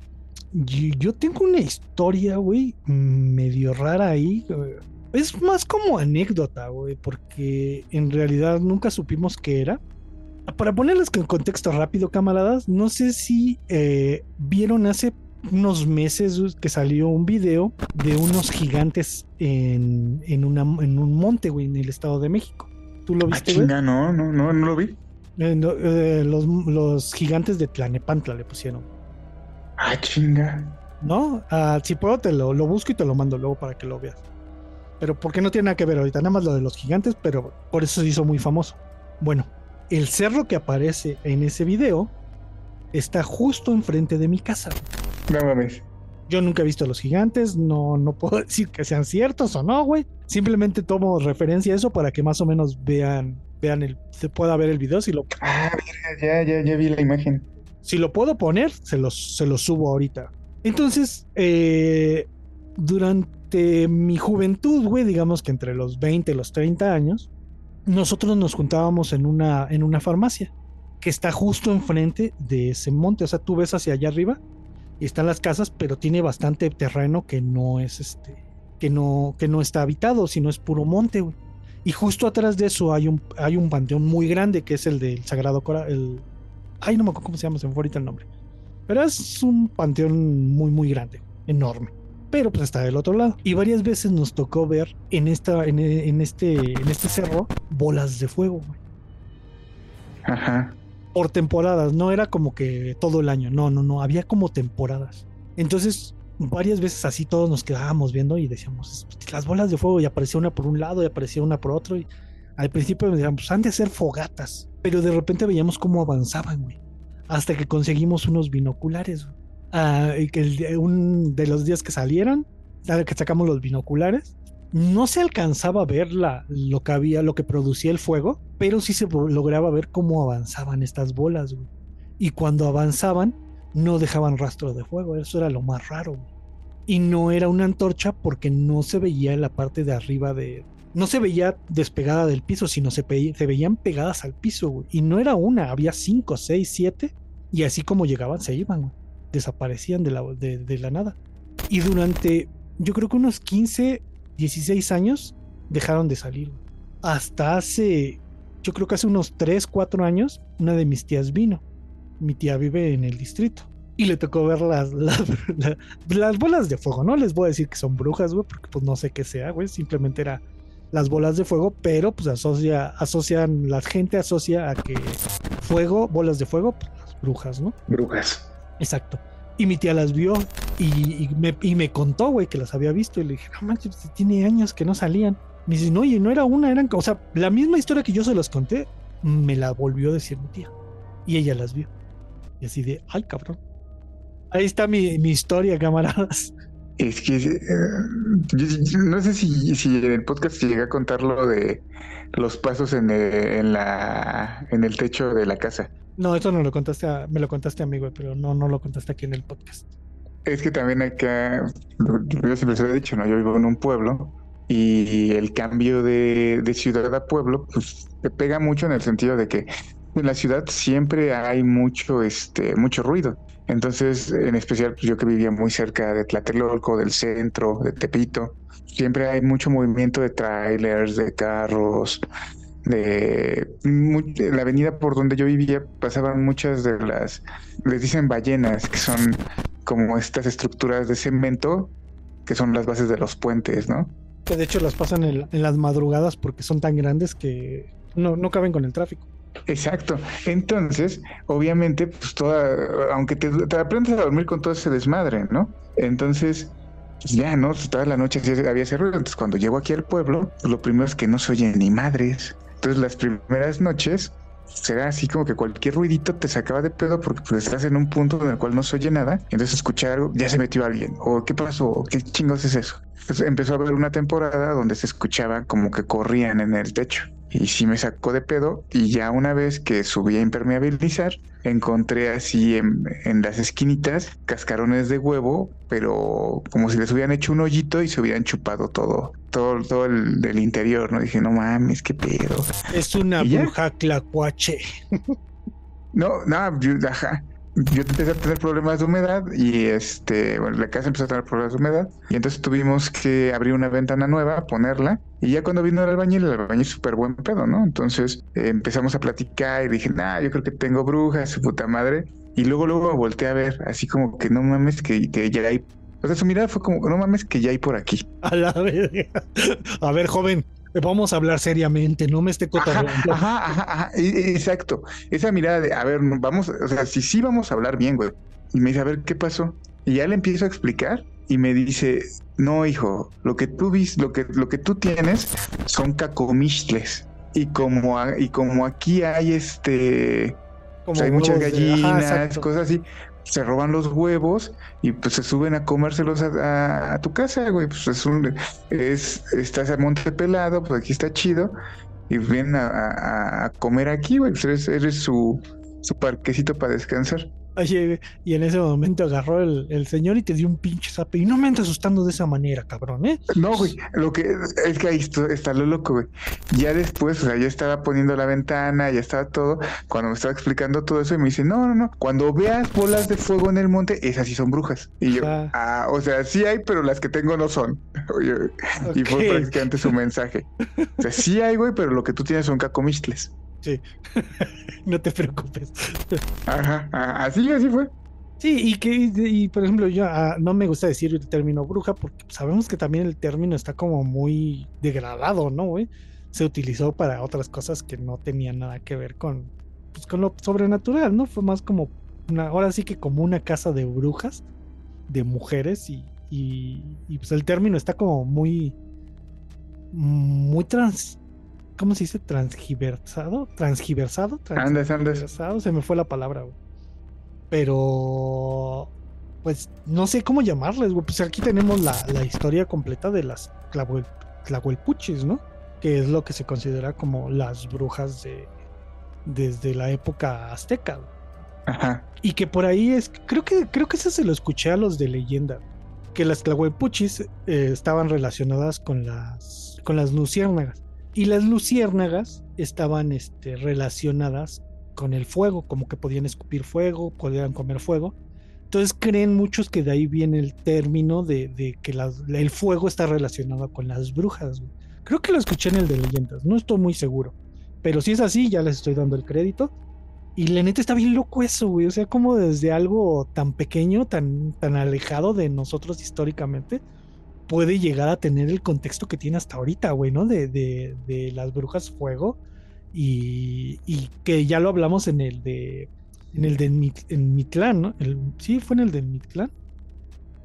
yo tengo una historia, güey, medio rara ahí. Es más como anécdota, güey, porque en realidad nunca supimos qué era. Para ponerles en contexto rápido, camaradas, no sé si eh, vieron hace unos meses que salió un video de unos gigantes en, en, una, en un monte, güey, en el Estado de México. ¿Tú lo viste? Ah, chinga, no, no, no, no lo vi. Eh, no, eh, los, los, gigantes de Tlanepantla le pusieron. Ah, chinga. ¿No? Ah, si puedo, te lo, lo, busco y te lo mando luego para que lo veas. Pero porque no tiene nada que ver ahorita, nada más lo de los gigantes, pero por eso se hizo muy famoso. Bueno, el cerro que aparece en ese video está justo enfrente de mi casa. No mames. Yo nunca he visto a los gigantes, no, no puedo [LAUGHS] decir que sean ciertos o no, güey. Simplemente tomo referencia a eso para que más o menos vean, vean el, se pueda ver el video si lo. Ah, mira, ya, ya, ya vi la imagen. Si lo puedo poner, se los, se los subo ahorita. Entonces, eh, durante mi juventud, güey, digamos que entre los 20 y los 30 años, nosotros nos juntábamos en una, en una farmacia que está justo enfrente de ese monte. O sea, tú ves hacia allá arriba y están las casas, pero tiene bastante terreno que no es este, que no, que no está habitado, sino es puro monte. Y justo atrás de eso hay un, hay un panteón muy grande que es el del Sagrado Corazón. El... Ay, no me acuerdo cómo se llama, se me fue ahorita el nombre. Pero es un panteón muy, muy grande, enorme. Pero pues está del otro lado. Y varias veces nos tocó ver en, esta, en, en este, en este cerro bolas de fuego, güey. Ajá. Por temporadas, no era como que todo el año, no, no, no, había como temporadas. Entonces, varias veces así todos nos quedábamos viendo y decíamos, las bolas de fuego y aparecía una por un lado y aparecía una por otro y Al principio decíamos, pues han de ser fogatas, pero de repente veíamos cómo avanzaban, güey. Hasta que conseguimos unos binoculares, güey. Ah, y que un de los días que salieron, que sacamos los binoculares, no se alcanzaba a ver la, lo que había, lo que producía el fuego, pero sí se lograba ver cómo avanzaban estas bolas, güey. Y cuando avanzaban, no dejaban rastro de fuego. Eso era lo más raro, güey. Y no era una antorcha porque no se veía la parte de arriba de. No se veía despegada del piso, sino se, se veían pegadas al piso. Y no era una, había cinco, seis, siete. Y así como llegaban, se iban. Desaparecían de la, nada. Y durante, yo creo que unos 15, 16 años, dejaron de salir. Hasta hace, yo creo que hace unos 3, 4 años, una de mis tías vino. Mi tía vive en el distrito. Y le tocó ver las, las, la- las bolas de fuego. No les voy a decir que son brujas, güey, porque pues no sé qué sea, güey. Simplemente era las bolas de fuego, pero pues asocia, asocian, la gente asocia a que fuego, bolas de fuego, pues las brujas, ¿no? Brujas. Exacto. Y mi tía las vio y, y me, y me contó, güey, que las había visto. Y le dije, no manches, pues, tiene años que no salían. Me dice, no, oye, no era una, eran, o sea, la misma historia que yo se las conté, me la volvió a decir mi tía. Y ella las vio. Y así de, ay, cabrón. Ahí está mi, mi historia, camaradas. Es que eh, no sé si, si en el podcast llegué a contar lo de los pasos en el, en la en el techo de la casa. No, esto no lo contaste, a- me lo contaste a mí, güey, pero no, no lo contaste aquí en el podcast. Es que también acá, yo siempre se lo he dicho, ¿no? Yo vivo en un pueblo y el cambio de, de ciudad a pueblo, pues te pega mucho en el sentido de que en la ciudad siempre hay mucho, este, mucho ruido. Entonces, en especial pues, yo que vivía muy cerca de Tlatelolco, del centro, de Tepito, siempre hay mucho movimiento de trailers, de carros, de la avenida por donde yo vivía pasaban muchas de las, les dicen ballenas, que son como estas estructuras de cemento que son las bases de los puentes, ¿no? Que de hecho las pasan en, en las madrugadas porque son tan grandes que no, no caben con el tráfico. Exacto. Entonces, obviamente, pues toda, aunque te, te aprendes a dormir con todo ese desmadre, ¿no? Entonces, pues ya, ¿no? Toda la noche había ese ruido. Entonces, cuando llego aquí al pueblo, pues, lo primero es que no se oyen ni madres. Entonces, las primeras noches, será así como que cualquier ruidito te sacaba de pedo porque pues estás en un punto en el cual no se oye nada. Entonces, escuchar algo, ya se metió alguien. O ¿qué pasó? ¿O ¿Qué chingos es eso? Entonces, empezó a haber una temporada donde se escuchaba como que corrían en el techo. Y sí me sacó de pedo. Y ya una vez que subí a impermeabilizar, encontré así en, en las esquinitas cascarones de huevo, pero como si les hubieran hecho un hoyito y se hubieran chupado todo, todo, todo el del interior, ¿no? Dije, no mames, qué pedo. Es una bruja clacuache. No, no, ajá. Yo empecé a tener problemas de humedad y este, bueno, la casa empezó a tener problemas de humedad y entonces tuvimos que abrir una ventana nueva, ponerla y ya cuando vino el albañil, el albañil súper buen pedo, ¿no? Entonces eh, empezamos a platicar y dije, nah, yo creo que tengo brujas, su puta madre y luego luego me volteé a ver, así como que no mames que, que ya hay, o sea, su mirada fue como, no mames que ya hay por aquí. A la verga. A ver, joven, vamos a hablar seriamente, no me esté Ajá, cotorreando. ajá, ajá, ajá, e- exacto. Esa mirada de, a ver, vamos, o sea, si sí vamos a hablar bien, güey. Y me dice, a ver, ¿qué pasó? Y ya le empiezo a explicar y me dice, no, hijo, lo que tú vis, lo que, lo que tú tienes son cacomixtles. Y como, a- y como aquí hay este, Como pues hay muchas ajá, gallinas, cosas así, se roban los huevos y pues se suben a comérselos a, a- tu casa, güey. Pues es un, es, estás a monte pelado, pues aquí está chido. Y vienen a comer aquí, güey. Pues eres, eres su, su parquecito para descansar. Oye, y en ese momento agarró el, el señor y te dio un pinche zape. Y no me andes asustando de esa manera, cabrón, ¿eh? No, güey, lo que es que ahí está, está lo loco, güey. Ya después, o sea, ya estaba poniendo la ventana, ya estaba todo. Cuando me estaba explicando todo eso, y me dice, no, no, no, cuando veas bolas de fuego en el monte, esas sí son brujas. Y yo, Ah. ah, o sea, sí hay, pero las que tengo no son. [LAUGHS] Oye, Y fue prácticamente su mensaje. O sea, sí hay, güey, pero lo que tú tienes son cacomistles. [LAUGHS] No te preocupes. Ajá, así, así fue. Sí, y que, y, por ejemplo, yo ah, no me gusta decir el término bruja porque sabemos que también el término está como muy degradado, ¿no, güey? Se utilizó para otras cosas que no tenían nada que ver con, pues, con lo sobrenatural, ¿no? Fue más como una, ahora sí que como una casa de brujas, de mujeres, y, y, y, pues el término está como muy, muy trans, ¿cómo se dice? Transgiversado, transgiversado, Andes, andes. transgiversado, se me fue la palabra, güey. Pero, pues, no sé cómo llamarles, güey. Pues aquí tenemos la, la historia completa de las Tlahuelpuchis, ¿no? Que es lo que se considera como las brujas de desde la época azteca. güey. Ajá. Y que por ahí es, creo que, creo que eso se lo escuché a los de leyenda, que las Tlahuelpuchis eh, estaban relacionadas con las, con las luciérnagas. Y las luciérnagas estaban este, relacionadas con el fuego, como que podían escupir fuego, podían comer fuego. Entonces creen muchos que de ahí viene el término de, que las- el fuego está relacionado con las brujas. Creo que lo escuché en el de leyendas, no estoy muy seguro. Pero si es así, ya les estoy dando el crédito. Y la neta está bien loco eso, güey. O sea, como desde algo tan pequeño, tan, tan alejado de nosotros históricamente, puede llegar a tener el contexto que tiene hasta ahorita, güey, ¿no? De, de, de las brujas fuego. Y, y que ya lo hablamos en el de. En el de Mit- en Mitlán, ¿no? El- sí, fue en el de Mitlán.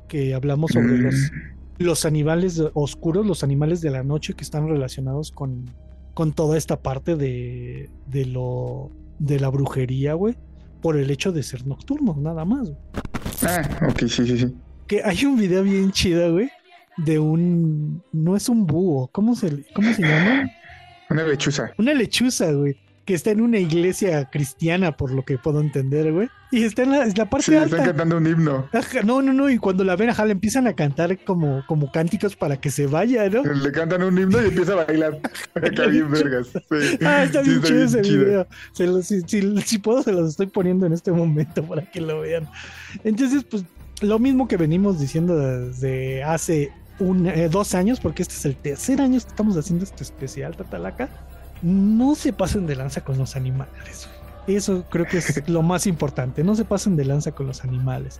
Que hablamos sobre los, Mm, los animales oscuros, los animales de la noche que están relacionados con, con toda esta parte de, de lo de la brujería, güey, por el hecho de ser nocturnos, nada más. Ah, ok, sí, sí, sí. Que hay un video bien chido, güey, de un no es un búho, ¿cómo se cómo se llama? Una lechuza. Una lechuza, güey, que está en una iglesia cristiana, por lo que puedo entender, güey, y está en la, en la parte Sí, alta. están cantando un himno. Ajá, no, no, no, y cuando la ven, ajá, le empiezan a cantar como, como cánticos para que se vaya, ¿no? Le cantan un himno y empieza a bailar. [LAUGHS] Acá bien vergas. Sí. Ah, está Sí, bien chido ese chido. video. Se los- si, si- si puedo, se los estoy poniendo en este momento para que lo vean. Entonces, pues, lo mismo que venimos diciendo desde hace un, eh, dos años, porque este es el tercer año que estamos haciendo este especial, Tatalaca. No se pasen de lanza con los animales. Eso creo que es [LAUGHS] lo más importante. No se pasen de lanza con los animales.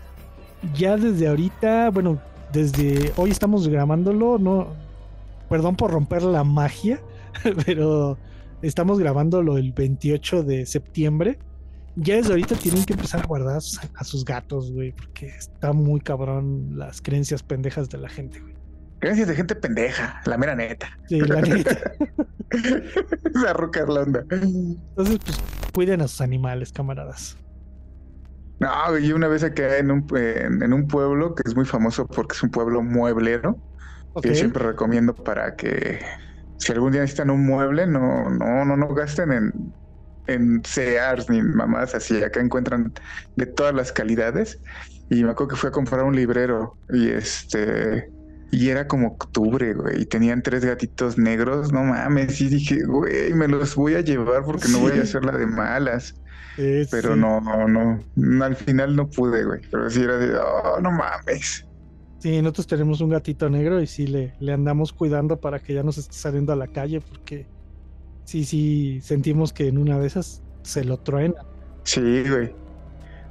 Ya desde ahorita, bueno, desde hoy estamos grabándolo, no, perdón por romper la magia, [LAUGHS] pero estamos grabándolo el 28 de septiembre. Ya desde ahorita tienen que empezar a guardar a sus gatos, güey, porque está muy cabrón las creencias pendejas de la gente, güey. Gracias de gente pendeja, la mera neta. Sí, la [LAUGHS] neta. Esa roca es la onda. Entonces, pues cuiden a sus animales, camaradas. No, yo una vez acá en un, en, en un pueblo que es muy famoso porque es un pueblo mueblero, Ok. que yo siempre recomiendo para que si algún día necesitan un mueble, no, no, no, no gasten en, en Sears ni mamás así. Acá encuentran de todas las calidades. Y me acuerdo que fui a comprar un librero y este. Y era como octubre, güey, y tenían tres gatitos negros, no mames, y dije, güey, me los voy a llevar porque no voy a hacer la de malas. Eh, Pero sí. no, no, no, al final no pude, güey, pero sí era de, oh, no mames. Sí, nosotros tenemos un gatito negro y sí le, le andamos cuidando para que ya no se esté saliendo a la calle porque sí, sí, sentimos que en una de esas se lo truena. Sí, güey.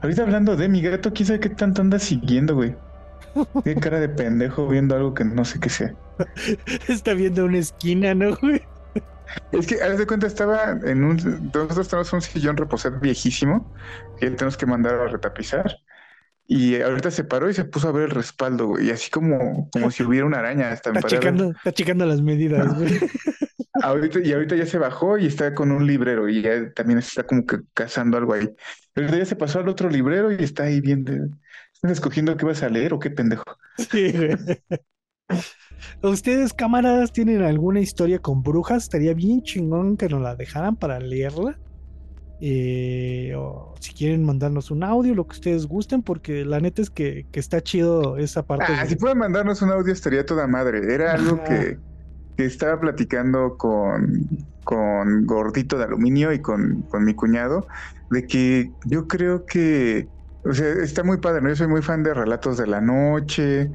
Ahorita hablando de mi gato, quién sabe qué tanto anda siguiendo, güey. Tiene cara de pendejo viendo algo que no sé qué sea. [LAUGHS] Está viendo una esquina, ¿no, güey? Es que, haz de cuenta, estaba en un. Nosotros tenemos un sillón reposar viejísimo que tenemos que mandar a retapizar. Y ahorita se paró y se puso a ver el respaldo, güey. Y así como, como si hubiera una araña. Está ver. checando, está checando las medidas, güey. [LAUGHS] Ahorita, y ahorita ya se bajó y está con un librero y ya también está como que cazando algo ahí. Pero ya se pasó al otro librero y está ahí viendo. ¿Estás escogiendo qué vas a leer o qué pendejo? Sí, güey. ¿Ustedes, camaradas, tienen alguna historia con brujas? Estaría bien chingón que nos la dejaran para leerla. Eh, o si quieren mandarnos un audio, lo que ustedes gusten, porque la neta es que, que está chido esa parte. Ah, de- si pueden mandarnos un audio estaría toda madre. Era algo que, que estaba platicando con, con Gordito de Aluminio y con, con mi cuñado, de que yo creo que, o sea, está muy padre, ¿no? Yo soy muy fan de relatos de la noche,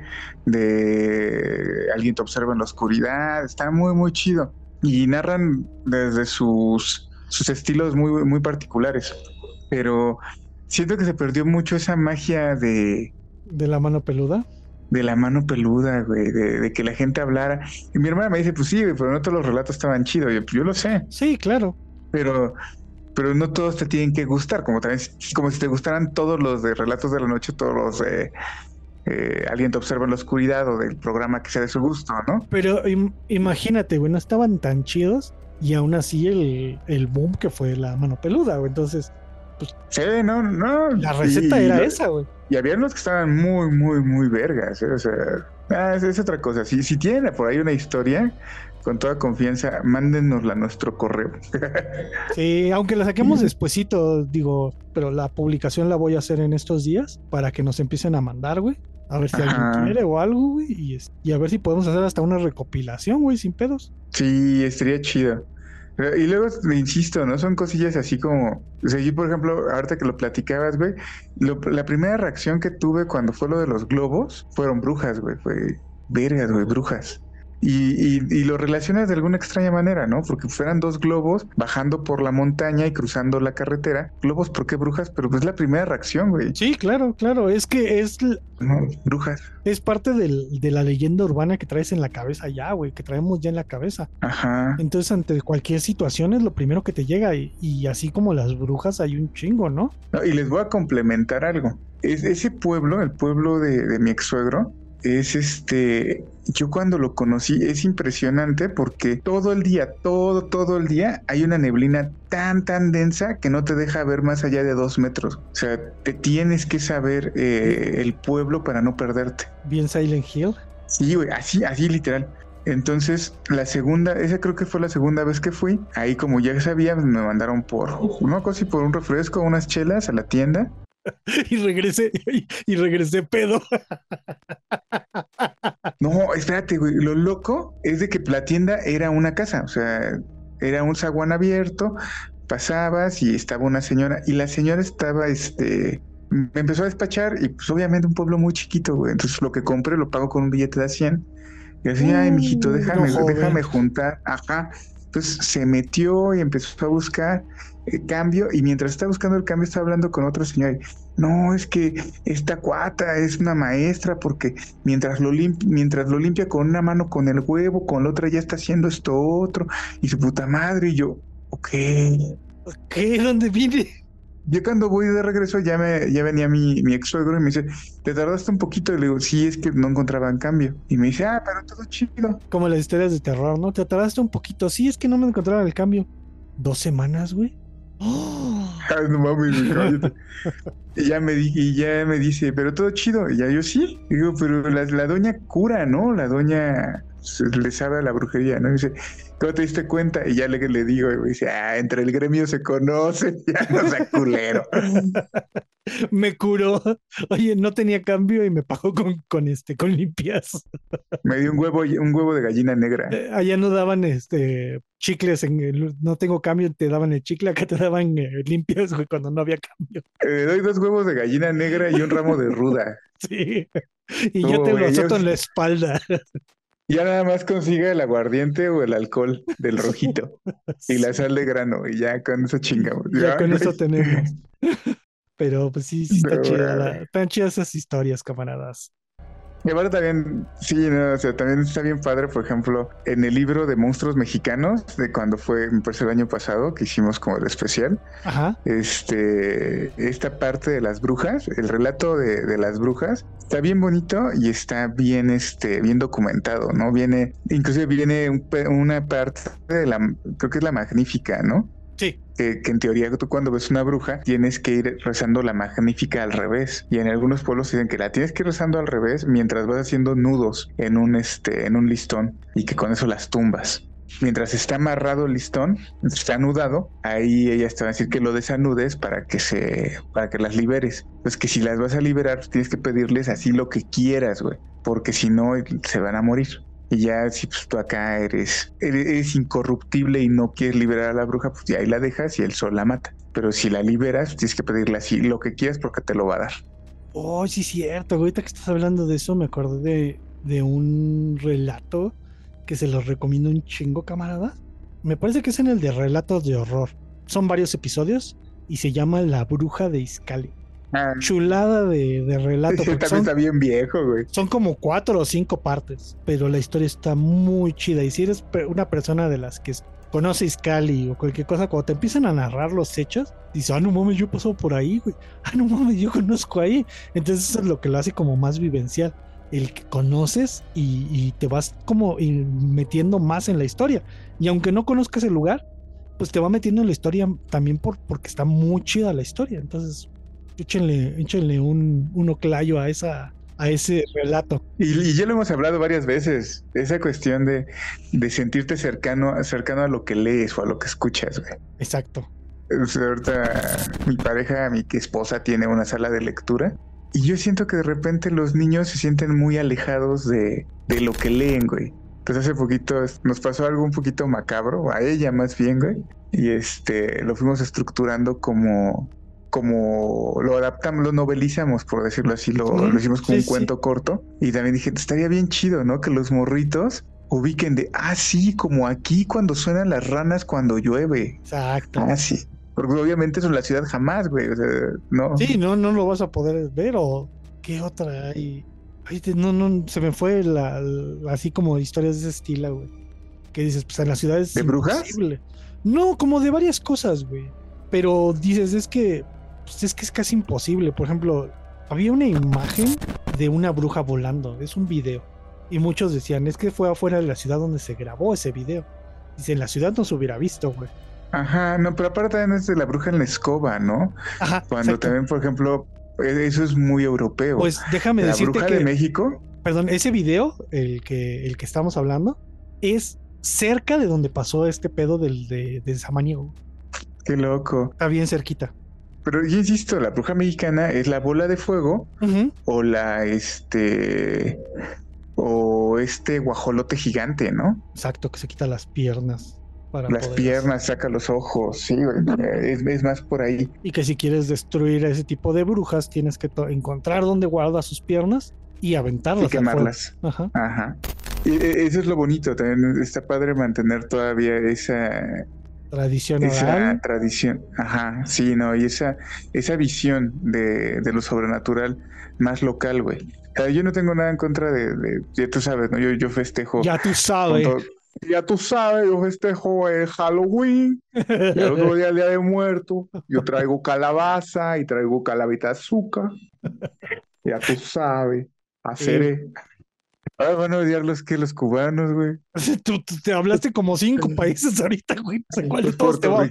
de alguien te observa en la oscuridad, está muy, muy chido. Y narran desde sus, sus estilos muy, muy particulares. Pero siento que se perdió mucho esa magia de de la mano peluda. de la mano peluda, güey, de, de que la gente hablara. Y mi hermana me dice, pues sí, pero no todos los relatos estaban chidos. Yo, pues yo lo sé, Sí, claro. pero, pero no todos te tienen que gustar. Como también, como si te gustaran todos los de relatos de la noche, todos los de eh, alguien te observa en la oscuridad o del programa que sea de su gusto, ¿no? Pero im- imagínate, güey, no estaban tan chidos Y aún así el, el boom que fue la mano peluda, güey. Entonces, pues, Sí, no, no. la receta y- era y- esa, güey. Y había unos que estaban muy, muy, muy vergas. ¿eh? O sea, ah, es, es otra cosa. Si, si tienen por ahí una historia, con toda confianza, mándenosla a nuestro correo. [LAUGHS] Sí, aunque la saquemos despuesito, digo, pero la publicación la voy a hacer en estos días para que nos empiecen a mandar, güey. A ver si Ajá. alguien quiere o algo, güey. Y, y a ver si podemos hacer hasta una recopilación, güey, sin pedos. Sí, estaría chido. Y luego, insisto, ¿no? Son cosillas así como... O sea, yo, por ejemplo, ahorita que lo platicabas, güey, lo- la primera reacción que tuve cuando fue lo de los globos fueron brujas, güey. Fue vergas, güey, brujas. Y, y, y lo relacionas de alguna extraña manera, ¿no? Porque fueran dos globos bajando por la montaña y cruzando la carretera. Globos, ¿por qué brujas? Pero pues es la primera reacción, güey. Sí, claro, claro. Es que es, No, brujas. es parte del- de la leyenda urbana que traes en la cabeza ya, güey, que traemos ya en la cabeza. Ajá. Entonces, ante cualquier situación es lo primero que te llega. Y, y así como las brujas, hay un chingo, ¿no? No, y les voy a complementar algo. Es, ese pueblo, el pueblo de, de mi ex suegro, es este. Yo cuando lo conocí es impresionante porque todo el día, todo, todo el día hay una neblina tan, tan densa que no te deja ver más allá de dos metros. O sea, te tienes que saber eh, el pueblo para no perderte. Bien Silent Hill. Sí, güey, así, así literal. Entonces, la segunda, esa creo que fue la segunda vez que fui. Ahí, como ya sabía, me mandaron por una cosa y por un refresco, unas chelas a la tienda. [LAUGHS] Y regresé, y regresé pedo. [LAUGHS] No, espérate, güey. Lo loco es de que la tienda era una casa, o sea, era un zaguán abierto. Pasabas y estaba una señora, y la señora estaba, este, me empezó a despachar, y pues obviamente un pueblo muy chiquito, güey. Entonces lo que compré lo pago con un billete de 100. Y así, ay, mijito, Mm, déjame, no, déjame juntar. Ajá. Entonces se metió y empezó a buscar cambio, y mientras estaba buscando el cambio, estaba hablando con otra señora. y, No, es que esta cuata es una maestra porque mientras lo, mientras lo limpia con una mano con el huevo, con la otra ya está haciendo esto otro, y su puta madre, y yo, ok. ¿Qué? ¿Dónde vine? Yo cuando voy de regreso ya me ya venía mi, mi ex suegro y me dice, ¿te tardaste un poquito? Y le digo, sí, es que no encontraban cambio. Y me dice, ah, pero todo chido. Como las historias de terror, ¿no? Te tardaste un poquito. Sí, es que no me encontraron el cambio. ¿Dos semanas, güey? Y ya me y ya me dice, pero todo chido. Y ya yo sí. Digo, pero la, la doña cura, ¿no? La doña le sabe a la brujería, ¿no? Y dice, ¿cómo te diste cuenta? Y ya le, le digo, y dice, ah, entre el gremio se conocen, [LAUGHS] ya no sea culero. [LAUGHS] Me curó. Oye, no tenía cambio y me pagó con, con este, con limpias. [LAUGHS] me dio un huevo, un huevo de gallina negra. Eh, allá no daban este chicles en el, no tengo cambio, te daban el chicle, acá te daban eh, limpias, güey, cuando no había cambio. Eh, doy dos huevos de gallina negra y un ramo de ruda. Sí. Y yo te lo azoto en la espalda. Ya nada más consiga el aguardiente o el alcohol del rojito [LAUGHS] y la sal de grano y ya con eso chingamos. Ya con eso tenemos. [LAUGHS] Pero pues sí, sí está chida. la- Están chidas esas historias, camaradas. Y aparte también, sí, no, o sea, también está bien padre, por ejemplo, en el libro de monstruos mexicanos, de cuando fue, me parece el año pasado, que hicimos como el especial, Ajá. este, esta parte de las brujas, el relato de, de las brujas, está bien bonito y está bien, este, bien documentado, ¿no? Viene, inclusive viene un una parte de la, creo que es la magnífica, ¿no? Que, en teoría tú cuando ves una bruja tienes que ir rezando la magnífica al revés. Y en algunos pueblos dicen que la tienes que ir rezando al revés mientras vas haciendo nudos en un este en un listón y que con eso las tumbas. Mientras está amarrado el listón está anudado ahí ellas te van a decir que lo desanudes para que se para que las liberes. Pues que si las vas a liberar pues tienes que pedirles así lo que quieras güey porque si no se van a morir y ya si pues, tú acá eres, eres, incorruptible y no quieres liberar a la bruja, pues ya ahí la dejas y el sol la mata. Pero si la liberas, tienes que pedirle así lo que quieras porque te lo va a dar. Oh, sí, cierto. Ahorita que estás hablando de eso, me acordé de, de un relato que se los recomiendo un chingo, camarada. Me parece que es en el de relatos de horror. Son varios episodios y se llama La Bruja de Iscali. Ah, Chulada de, de relato. [LAUGHS] porque también son, está bien viejo, güey. son como cuatro o cinco partes, pero la historia está muy chida. Y si eres una persona de las que conoce Iscali o cualquier cosa, cuando te empiezan a narrar los hechos, dices, ah, no mames, yo he pasado por ahí, güey. Ah, no mames, yo conozco ahí. Entonces eso es lo que lo hace como más vivencial. el que conoces y, te vas como metiendo más en la historia. Y aunque no conozcas el lugar, pues te va metiendo en la historia también por, porque está muy chida la historia. Entonces, échenle, échenle un, un oclayo a esa, a ese relato. Y, ya lo hemos hablado varias veces, esa cuestión de, de sentirte cercano, cercano a lo que lees o a lo que escuchas, güey. Exacto. ahorita mi pareja, mi esposa tiene una sala de lectura y yo siento que de repente los niños se sienten muy alejados de, de lo que leen, güey. Entonces hace poquito nos pasó algo un poquito macabro, a ella más bien, güey. Y este, lo fuimos estructurando como, como lo adaptamos, lo novelizamos, por decirlo así, lo, hicimos como un cuento corto. Y también dije, estaría bien chido, ¿no? Que los morritos ubiquen de, ah, sí, como aquí cuando suenan las ranas cuando llueve. Exacto. Ah, sí. Porque obviamente eso en la ciudad jamás, güey. O sea, no. Sí, no, no lo vas a poder ver. O qué otra hay. no, no, se me fue la, así como historias de ese estilo, güey. Que dices, pues en la ciudad es ¿De brujas? No, como de varias cosas, güey. Pero dices, es que, pues es que es casi imposible. Por ejemplo, había una imagen de una bruja volando. Es un video. Y muchos decían, es que fue afuera de la ciudad donde se grabó ese video. Dice, en la ciudad no se hubiera visto, güey. Ajá, no, pero aparte también es de la bruja en la escoba, ¿no? Ajá. Cuando también, por ejemplo, e, eso es muy europeo. Pues déjame decirte la bruja de México. Perdón, ese video, el que, el que estamos hablando, es cerca de donde pasó este pedo del, de, de Samaniego. Qué loco. Está bien cerquita. Pero yo insisto, la bruja mexicana es la bola de fuego o la este o este guajolote gigante, ¿no? Exacto, que se quita las piernas las piernas, saca los ojos, sí, es, más por ahí. Y que si quieres destruir a ese tipo de brujas, tienes que encontrar dónde guarda sus piernas y aventarlas. Y quemarlas. Ajá. Ajá. Y e, eso es lo bonito, también está padre mantener todavía esa tradición esa tradición ajá sí no y esa esa visión de, de lo sobrenatural más local güey. Yo no tengo nada en contra de, ya tú sabes no yo yo festejo ya tú sabes. ya tú sabes, yo festejo el Halloween, y el otro día el Día de Muertos, yo traigo calabaza y traigo calavita azúcar. Ya tú sabes, hacer. Ahora van a odiar los que los cubanos, güey. [LAUGHS] Tú, te hablaste como cinco [LAUGHS] países ahorita, güey. No sé cuál de todos te va a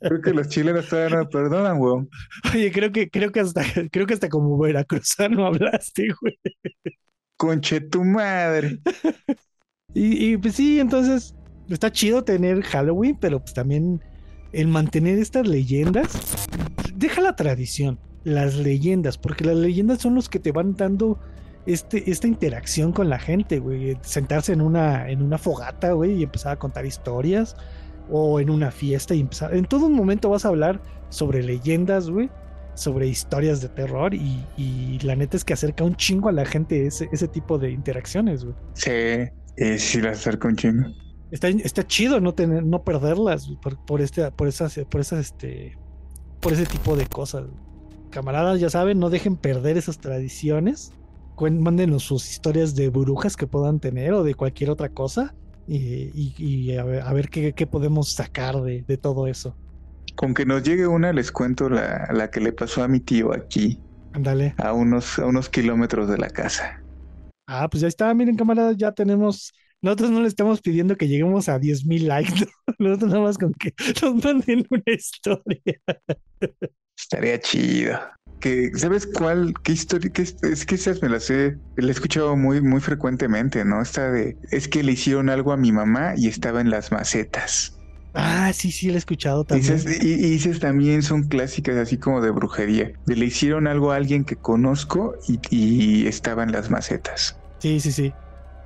Creo que los chilenos todavía no perdonan, güey. Oye, creo que, creo que hasta, creo que hasta como veracruzano hablaste, güey. Conche tu madre. y, pues sí, entonces está chido tener Halloween, pero pues también el mantener estas leyendas, deja la tradición, las leyendas, porque las leyendas son los que te van dando este, esta interacción con la gente, güey. Sentarse en una, en una fogata, güey, y empezar a contar historias, o en una fiesta y empezar. En todo momento vas a hablar sobre leyendas, güey sobre historias de terror y, la neta es que acerca un chingo a la gente ese, ese tipo de interacciones, güey. Sí, eh, sí las acerca un chingo. Está, está chido no tener, no perderlas por, por este, por esas, por esas, este, por ese tipo de cosas. Camaradas, ya saben, no dejen perder esas tradiciones. Mándenos sus historias de brujas que puedan tener o de cualquier otra cosa. Y, a ver, qué, qué, podemos sacar de, de todo eso. Con que nos llegue una, les cuento la, la que le pasó a mi tío aquí. Ándale. A unos, a unos kilómetros de la casa. Ah, pues ya está, miren, camaradas, ya tenemos. Nosotros no le estamos pidiendo que lleguemos a 10 mil likes. [LAUGHS] Nosotros nada más con que nos manden una historia. Estaría chido. Que, ¿Sabes cuál? ¿Qué historia? Qué, es que esas me las he, la he escuchado muy, muy frecuentemente, ¿no? Esta de, es que le hicieron algo a mi mamá y estaba en las macetas. Ah, sí, sí, lo he escuchado también. y, esas también son clásicas, así como de brujería. De le hicieron algo a alguien que conozco y, y estaba en las macetas. Sí, sí, sí.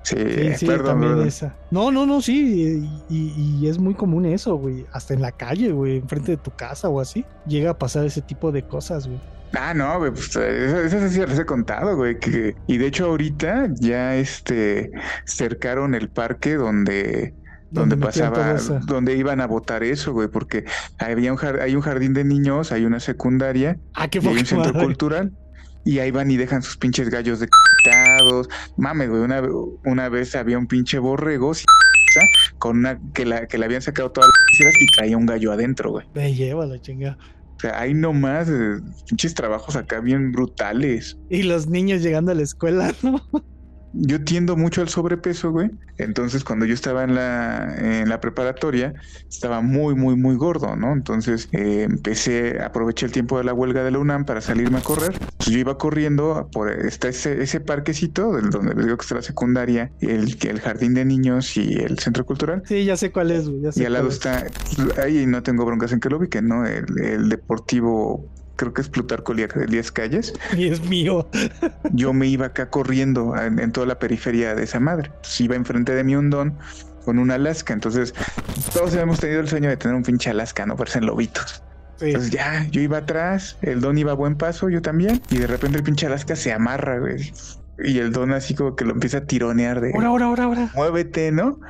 Sí, sí, perdón, Esa. No, no, no, sí. Y, es muy común eso, güey. Hasta en la calle, güey, enfrente de tu casa o así. Llega a pasar ese tipo de cosas, güey. Ah, no, güey, pues esas sí las he contado, güey. Que, y de hecho, ahorita ya este cercaron el parque donde donde pasaba, donde iban a votar eso, güey, porque había un hay un jardín de niños, hay una secundaria, ah, qué y hay un centro cultural, y ahí van y dejan sus pinches gallos decapitados. Mames, güey, una, una vez había un pinche borrego con una que la, que le habían sacado todas las y traía un gallo adentro, güey. Me lleva la chinga. O sea, hay nomás eh, pinches trabajos acá bien brutales. Y los niños llegando a la escuela, [LAUGHS] ¿no? Yo tiendo mucho al sobrepeso, güey. Entonces, cuando yo estaba en la, en la preparatoria, estaba muy, muy, muy gordo, ¿no? Entonces, eh, empecé, aproveché el tiempo de la huelga de la UNAM para salirme a correr. yo iba corriendo por está ese, ese parquecito, donde les digo que está la secundaria, el, el jardín de niños y el centro cultural. Sí, ya sé cuál es, güey. y al lado está, ahí no tengo broncas en que lo ubiquen, ¿no? El, el deportivo creo que es Plutarco Elías Calles. [LAUGHS] Y es mío. yo me iba acá corriendo en, toda la periferia de esa madre. iba enfrente de mí un don con un Alaska. Entonces, todos hemos tenido el sueño de tener un pinche Alaska, no en lobitos. Entonces ya, yo iba atrás, el don iba a buen paso, yo también, y de repente el pinche Alaska se amarra, güey. Y el don así como que lo empieza a tironear de... Ahora, ahora, ahora, ahora. Muévete, ¿no?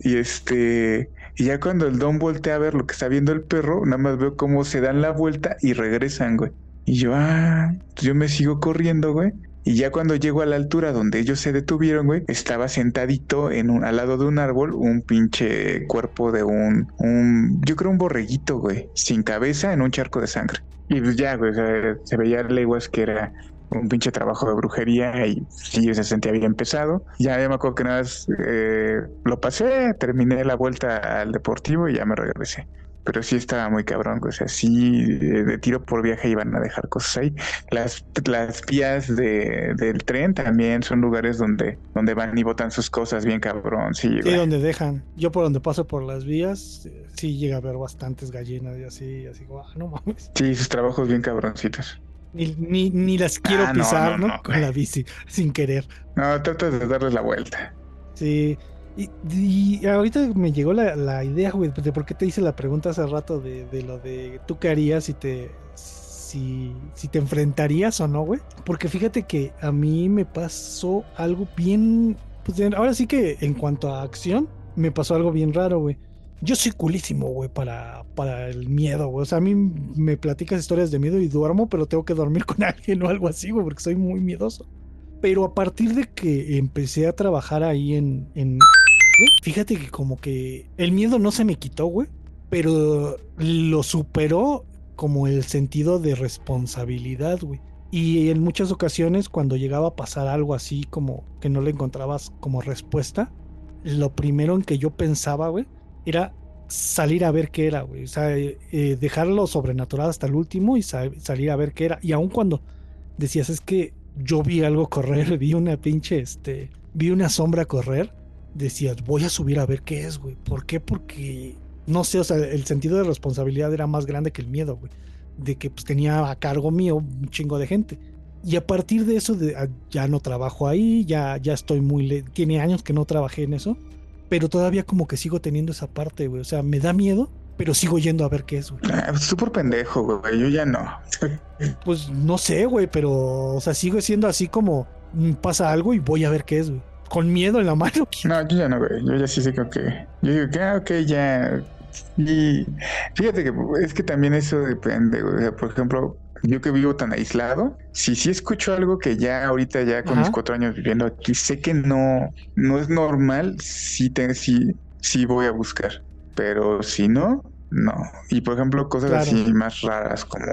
Y este... Y ya cuando el don voltea a ver lo que está viendo el perro, nada más veo cómo se dan la vuelta y regresan, güey. Y yo, ah, yo me sigo corriendo, güey. Y ya cuando llego a la altura donde ellos se detuvieron, güey, estaba sentadito en un, al lado de un árbol un pinche cuerpo de un, un, yo creo un borreguito, güey, sin cabeza en un charco de sangre. Y pues ya, güey, se veía leguas que era un pinche trabajo de brujería y sí, se sentía bien pesado. Ya, ya me acuerdo que nada más eh, lo pasé, terminé la vuelta al deportivo y ya me regresé. Pero sí estaba muy cabrón, o sea, sí, de, tiro por viaje iban a dejar cosas ahí. Las, las vías de, del tren también son lugares donde, donde van y botan sus cosas bien cabrón, sí. Sí, donde dejan. Yo por donde paso por las vías, sí llega a ver bastantes gallinas y así, así, guau, no mames. Sí, sus trabajos bien cabroncitos. Ni, ni, las quiero ah, pisar, ¿no? Con la bici, [LAUGHS] sin querer. No, tratas de darles la vuelta. Sí. Y, ahorita me llegó la, idea, güey, de por qué te hice la pregunta hace rato de, lo de tú qué harías si te, si, si te enfrentarías o no, güey. Porque fíjate que a mí me pasó algo bien, pues ahora sí que en cuanto a acción, me pasó algo bien raro, güey. Yo soy culísimo, güey, para, para el miedo, güey. O sea, a mí me platicas historias de miedo y duermo, pero tengo que dormir [LAUGHS] con alguien o algo así, güey, porque soy muy miedoso. Pero a partir de que empecé a trabajar ahí en, fíjate que como que el miedo no se me quitó, güey, pero lo superó como el sentido de responsabilidad, güey. Y en muchas ocasiones cuando llegaba a pasar algo así como que no le encontrabas como respuesta, lo primero en que yo pensaba, güey, era salir a ver qué era, güey. O sea, eh, eh, dejarlo sobrenatural hasta el último y salir a ver qué era. Y aun cuando decías, es que yo vi algo correr, [LAUGHS] vi una pinche, este, vi una sombra correr, decías, voy a subir a ver qué es, güey. ¿Por qué? Porque, no sé, o sea, el sentido de responsabilidad era más grande que el miedo, güey. De que pues tenía a cargo mío un chingo de gente. Y a partir de eso, ah, ya no trabajo ahí, ya, ya estoy muy... Tiene años que no trabajé en eso pero todavía como que sigo teniendo esa parte, güey. O sea, me da miedo, pero sigo yendo a ver qué es, güey. Ah, súper pendejo, güey. Yo ya no. [LAUGHS] pues no sé, güey, pero, o sea, sigo siendo así como mm, pasa algo y voy a ver qué es, güey. Con miedo en la mano. [LAUGHS] No, yo ya no, güey. Yo ya sí sé que, ok. Yo digo que, ah, ok, ya. Y fíjate que es que también eso depende, güey. O sea, por ejemplo, yo que vivo tan aislado, si sí escucho algo que ya ahorita, ya con mis cuatro años viviendo aquí, sé que no, no es normal, sí, te, sí, sí voy a buscar. Pero si no, no. Y por ejemplo, cosas así más raras como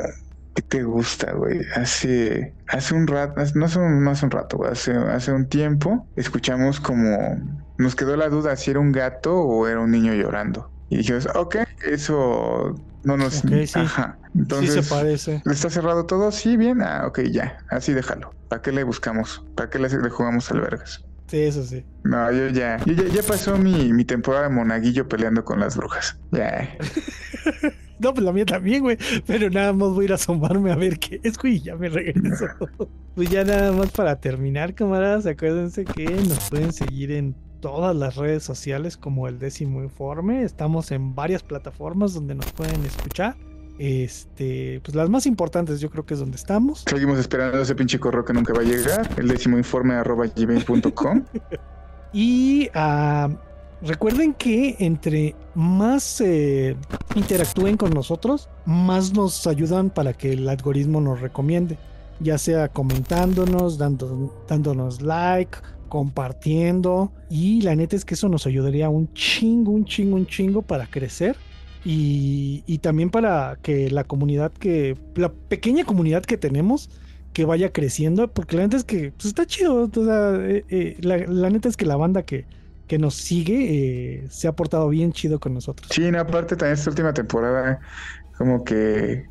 ¿Qué te gusta, güey? Hace, hace un rato, no hace un, no hace un rato, güey, hace, hace un tiempo escuchamos como, nos quedó la duda si era un gato o era un niño llorando. Y dijimos, ok, eso no nos... Ajá. Entonces, sí se parece. ¿Está cerrado todo? Sí, bien. Ah, ok, ya. Así déjalo. ¿Para qué le buscamos? ¿Para qué le, jugamos al vergas? Sí, eso sí. No, yo ya. Yo ya, ya pasó mi, mi temporada de monaguillo peleando con las brujas. Ya. [LAUGHS] no, pues la mía también, güey. Pero nada más voy a ir a asomarme a ver qué es, güey. Ya me regreso. [LAUGHS] pues ya nada más para terminar, camaradas. Acuérdense que nos pueden seguir en todas las redes sociales como el décimo informe. Estamos en varias plataformas donde nos pueden escuchar. Este, pues las más importantes yo creo que es donde estamos. Seguimos esperando ese pinche correo que nunca va a llegar. El décimo informe arroba gmail.com. [LAUGHS] y uh, recuerden que entre más eh, interactúen con nosotros, más nos ayudan para que el algoritmo nos recomiende. Ya sea comentándonos, dando, dándonos like compartiendo. Y la neta es que eso nos ayudaría un chingo, un chingo, un chingo para crecer y, y también para que la comunidad que, la pequeña comunidad que tenemos, que vaya creciendo, porque la neta es que pues, está chido. Eh, eh, la, neta es que la banda que, que nos sigue eh, se ha portado bien chido con nosotros. Sí, aparte también esta última temporada, como que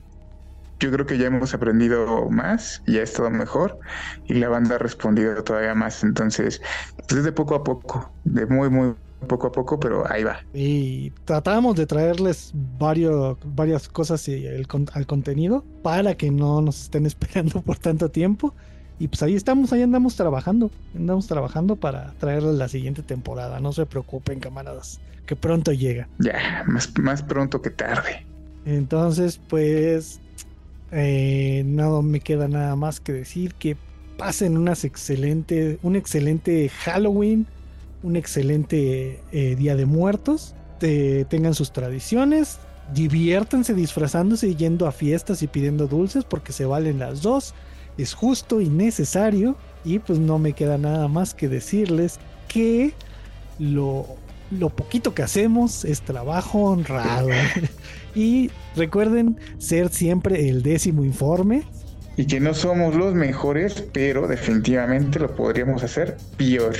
yo creo que ya hemos aprendido más y ha estado mejor y la banda ha respondido todavía más. Entonces, pues es de poco a poco, de muy, muy poco a poco, pero ahí va. Y tratamos de traerles varios, varias cosas y el, al contenido para que no nos estén [LAUGHS] esperando por tanto tiempo. Y pues ahí estamos, ahí andamos trabajando. Andamos trabajando para traerles la siguiente temporada. No se preocupen, camaradas, que pronto llega. Ya, más, más pronto que tarde. Entonces, pues, eh, nada me queda nada más que decir que pasen unas excelente, un excelente Halloween un excelente eh, Día de Muertos, tengan sus tradiciones, diviértanse disfrazándose y yendo a fiestas y pidiendo dulces porque se valen las dos, es justo y necesario y pues no me queda nada más que decirles que lo, lo poquito que hacemos es trabajo honrado. [LAUGHS] y recuerden ser siempre el décimo informe. Y que no somos los mejores, pero definitivamente lo podríamos hacer peor.